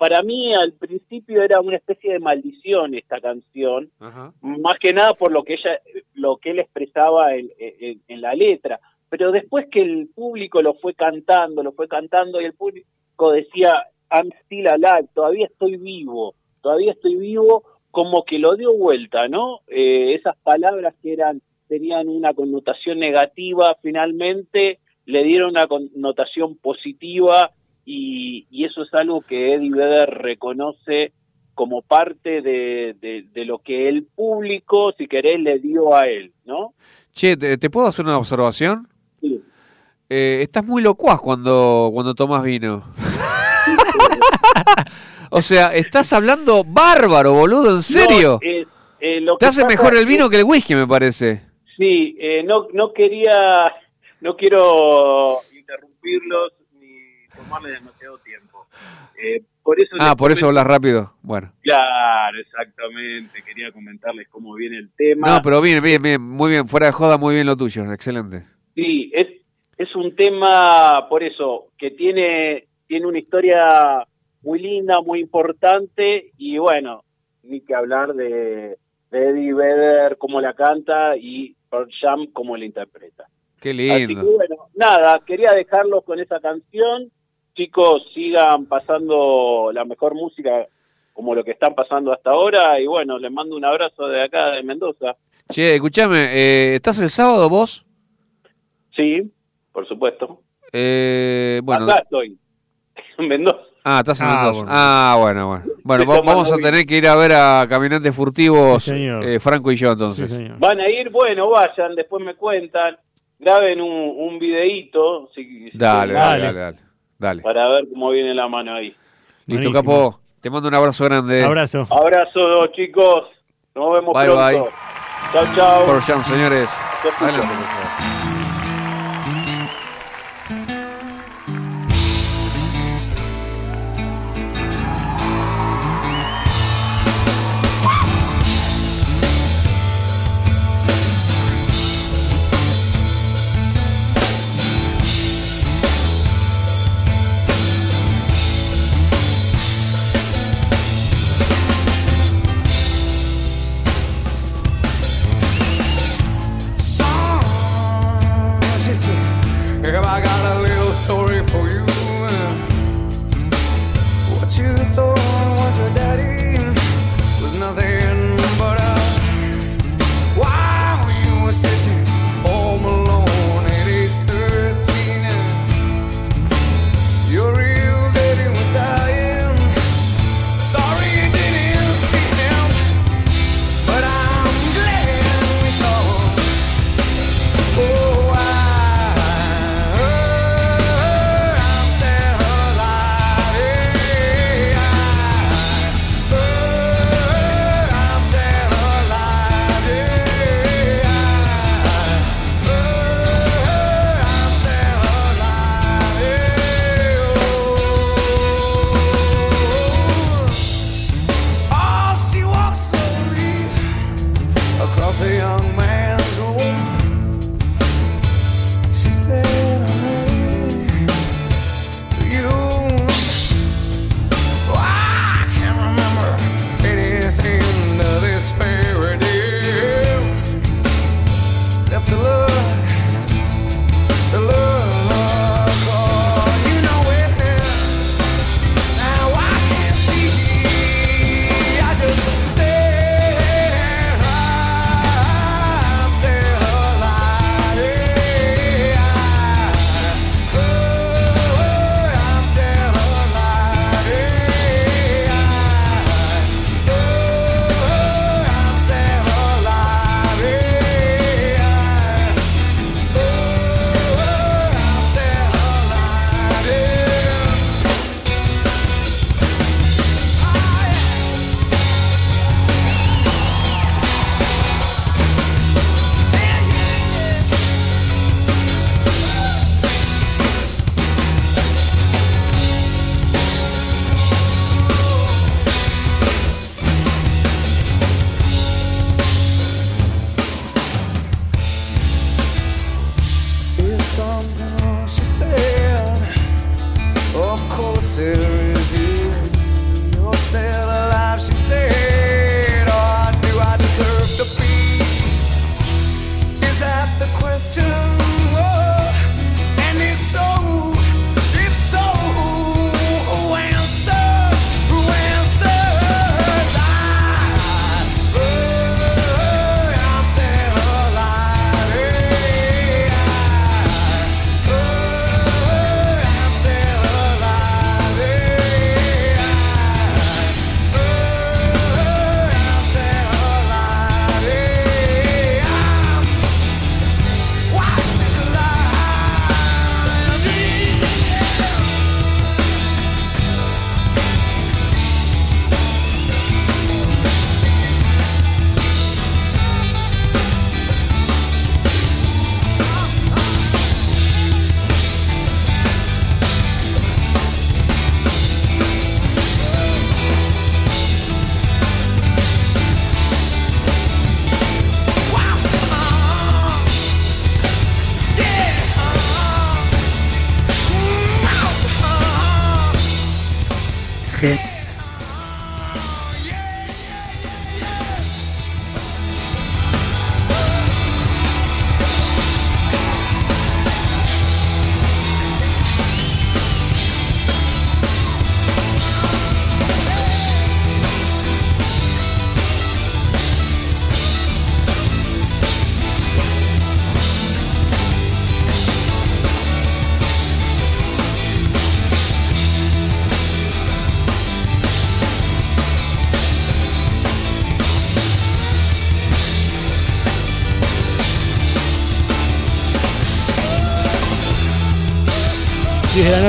para mí al principio era una especie de maldición esta canción, Ajá. más que nada por lo que ella, lo que él expresaba en, en- en la letra, pero después que el público lo fue cantando, lo fue cantando y el público decía, I'm still alive, todavía estoy vivo, todavía estoy vivo, como que lo dio vuelta, ¿no? Eh, esas palabras que eran tenían una connotación negativa, finalmente le dieron una connotación positiva y, y eso es algo que Eddie Vedder reconoce como parte de, de- de lo que el público, si querés, le dio a él, ¿no? Che, ¿te, te puedo hacer una observación? Sí. Eh, estás muy locuaz cuando, cuando tomas vino. *laughs* o sea, estás hablando bárbaro, boludo, ¿en serio? No, eh, eh, lo Te que hace mejor el vino que el whisky, me parece. Sí, eh, no, no quería, no quiero interrumpirlos tomarle demasiado tiempo. Eh, por eso Ah, por eso comento- hablas rápido. Bueno. Claro, exactamente. Quería comentarles cómo viene el tema. No, pero bien, bien, bien, muy bien, fuera de joda, muy bien lo tuyo, excelente. Sí, es, es un tema, por eso, que tiene, tiene una historia muy linda, muy importante, y bueno, ni que hablar de, de Eddie Vedder, cómo la canta, y Pearl Jam, cómo la interpreta. Qué Así que lindo. bueno, nada, quería dejarlos con esa canción. Chicos, sigan pasando la mejor música como lo que están pasando hasta ahora, y bueno, les mando un abrazo de acá, de Mendoza. Che, escúchame, eh, ¿estás el sábado vos? Sí, por supuesto. Eh, bueno. Acá estoy, *laughs* en Mendoza. Ah, estás en Ah, Mendoza. bueno. Ah, bueno, bueno. Bueno, va- vamos a tener que ir a ver a Caminantes Furtivos, Sí, señor. eh, Franco y yo, entonces. Sí, señor. Van a ir, bueno, vayan, después me cuentan, graben un, un videíto si- si Dale, dale, dale, dale. Dale. para ver cómo viene la mano ahí. Listo, Buenísimo. capo. Te mando un abrazo grande. Abrazo. Abrazo, chicos. Nos vemos Bye, pronto. bye. Chao, chao. Por Jam, señores. Adelante,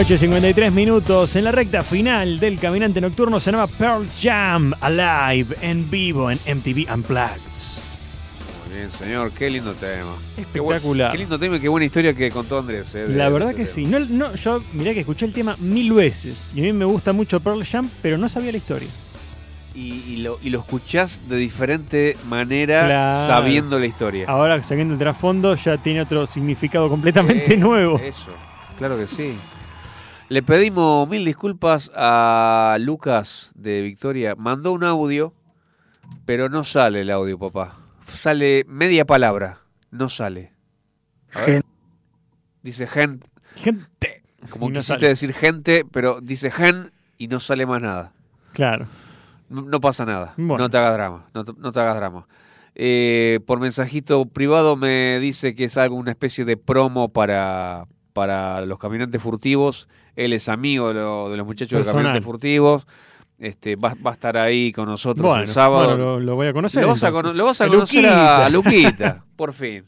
noche, 53 minutos. En la recta final del Caminante Nocturno se llama Pearl Jam Alive en vivo en MTV Unplugged. Muy bien, señor, qué lindo tema. Qué, buen- Espectacular. qué lindo tema y qué buena historia que contó Andrés. eh, de- La verdad este que tema. sí. No, no, yo mirá que escuché el tema mil veces y a mí me gusta mucho Pearl Jam, pero no sabía la historia. Y, y lo, y lo escuchás de diferente manera Claro. sabiendo la historia. Ahora sabiendo el trasfondo ya tiene otro significado completamente Eh, nuevo. Eso, claro que sí. Le pedimos mil disculpas a Lucas de Victoria. Mandó un audio, pero no sale el audio, papá. Sale media palabra, no sale. A ver. Gen- Dice gen. Gente. Como no quisiste sale. decir gente, pero dice gen y no sale más nada. Claro. No, no pasa nada. Bueno. No te hagas drama. No te, no te hagas drama. Eh, por mensajito privado me dice que es algo, una especie de promo para, para los caminantes furtivos. Él es amigo de, lo- de los muchachos Personal. de caminantes furtivos. Este, va, va a estar ahí con nosotros Bueno, el sábado. bueno, lo- lo voy a conocer Lo vas a, entonces. cono- lo vas a conocer a Luquita. Luquita, *laughs* por fin.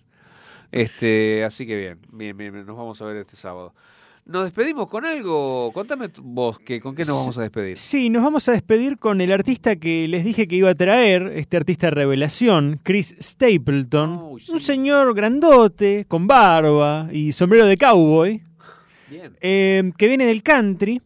Este, así que bien, bien, bien, bien, nos vamos a ver este sábado. ¿Nos despedimos con algo? Contame vos, que, ¿con qué nos vamos a despedir? Sí, nos vamos a despedir con el artista que les dije que iba a traer, este artista revelación, Chris Stapleton. Un señor grandote, con barba y sombrero de cowboy. Eh, que viene del country,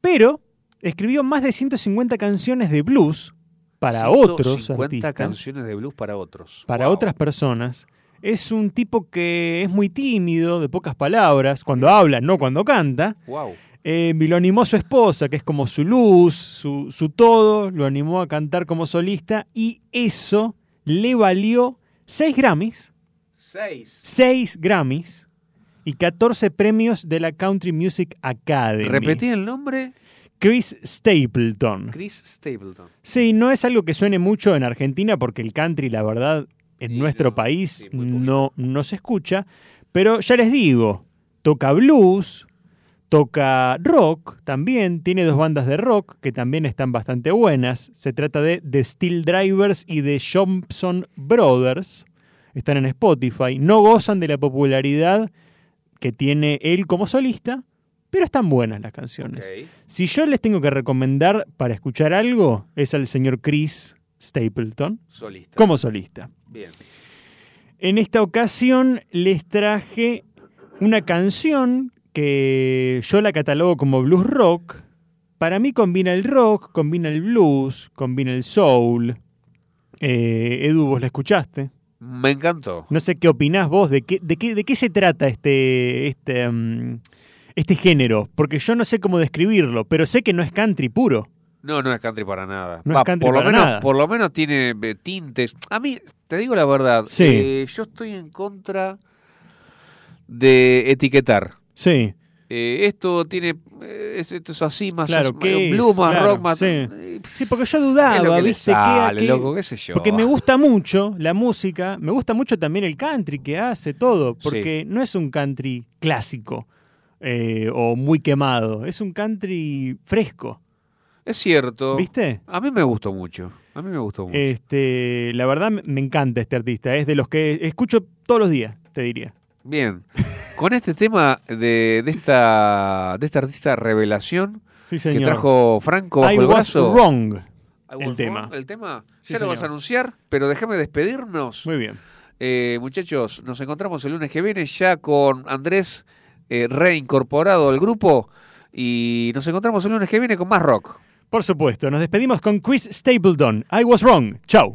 pero escribió más de 150 canciones de blues para otros 150 artistas, canciones de blues para otros. para Wow. otras personas. Es un tipo que es muy tímido, de pocas palabras, cuando habla, no cuando canta. Wow. Eh, y lo animó su esposa, que es como su luz, su, su todo, lo animó a cantar como solista y eso le valió 6 Grammys, Seis. 6 Grammys y 14 premios de la Country Music Academy. Repetí el nombre. Chris Stapleton. Chris Stapleton. Sí, no es algo que suene mucho en Argentina porque el country, la verdad, en nuestro país no, no se escucha. Pero ya les digo, toca blues, toca rock también, tiene dos bandas de rock que también están bastante buenas. Se trata de The Steel Drivers y The Johnson Brothers. Están en Spotify. No gozan de la popularidad que tiene él como solista, pero están buenas las canciones. Si yo les tengo que recomendar para escuchar algo, es al señor Chris Stapleton Solista. como solista. Bien. En esta ocasión les traje una canción que yo la catalogo como blues rock. Para mí combina el rock, combina el blues, combina el soul. Eh, Edu, ¿vos la escuchaste? Me encantó. No sé qué opinás vos, de qué, de qué, de qué se trata este, este, mm, este género, porque yo no sé cómo describirlo, pero sé que no es country puro. No, no es country para nada. No Va, es country por lo para menos, nada. Por lo menos tiene eh, tintes. A mí, te digo la verdad, Sí. eh, yo estoy en contra de etiquetar. Sí. Eh, esto tiene, eh, es- esto es así, más Claro, más ¿qué blues, es? más Claro, rock, más... sí. eh, Sí, porque yo ¿qué es lo dudaba, que ¿viste? ¿Qué- sale, qué- loco? ¿Qué sé yo? Porque me gusta mucho la música, me gusta mucho también el country que hace todo, porque no es un country clásico eh, o muy quemado, es un country fresco. Es cierto. ¿Viste? A mí me gustó mucho. A mí me gustó mucho. Este, la verdad me encanta este artista, es de los que escucho todos los días, te diría. Bien. Con este tema de, de esta de esta artista revelación Sí, que trajo Franco bajo I el was brazo. wrong, I el was tema. wrong, El tema. Sí, ya lo vas a anunciar, pero déjame despedirnos. Muy bien. Eh, muchachos, nos encontramos el lunes que viene ya con Andrés eh, reincorporado al grupo y nos encontramos el lunes que viene con más rock. Por supuesto, nos despedimos con Chris Stapleton. I was wrong. Chau.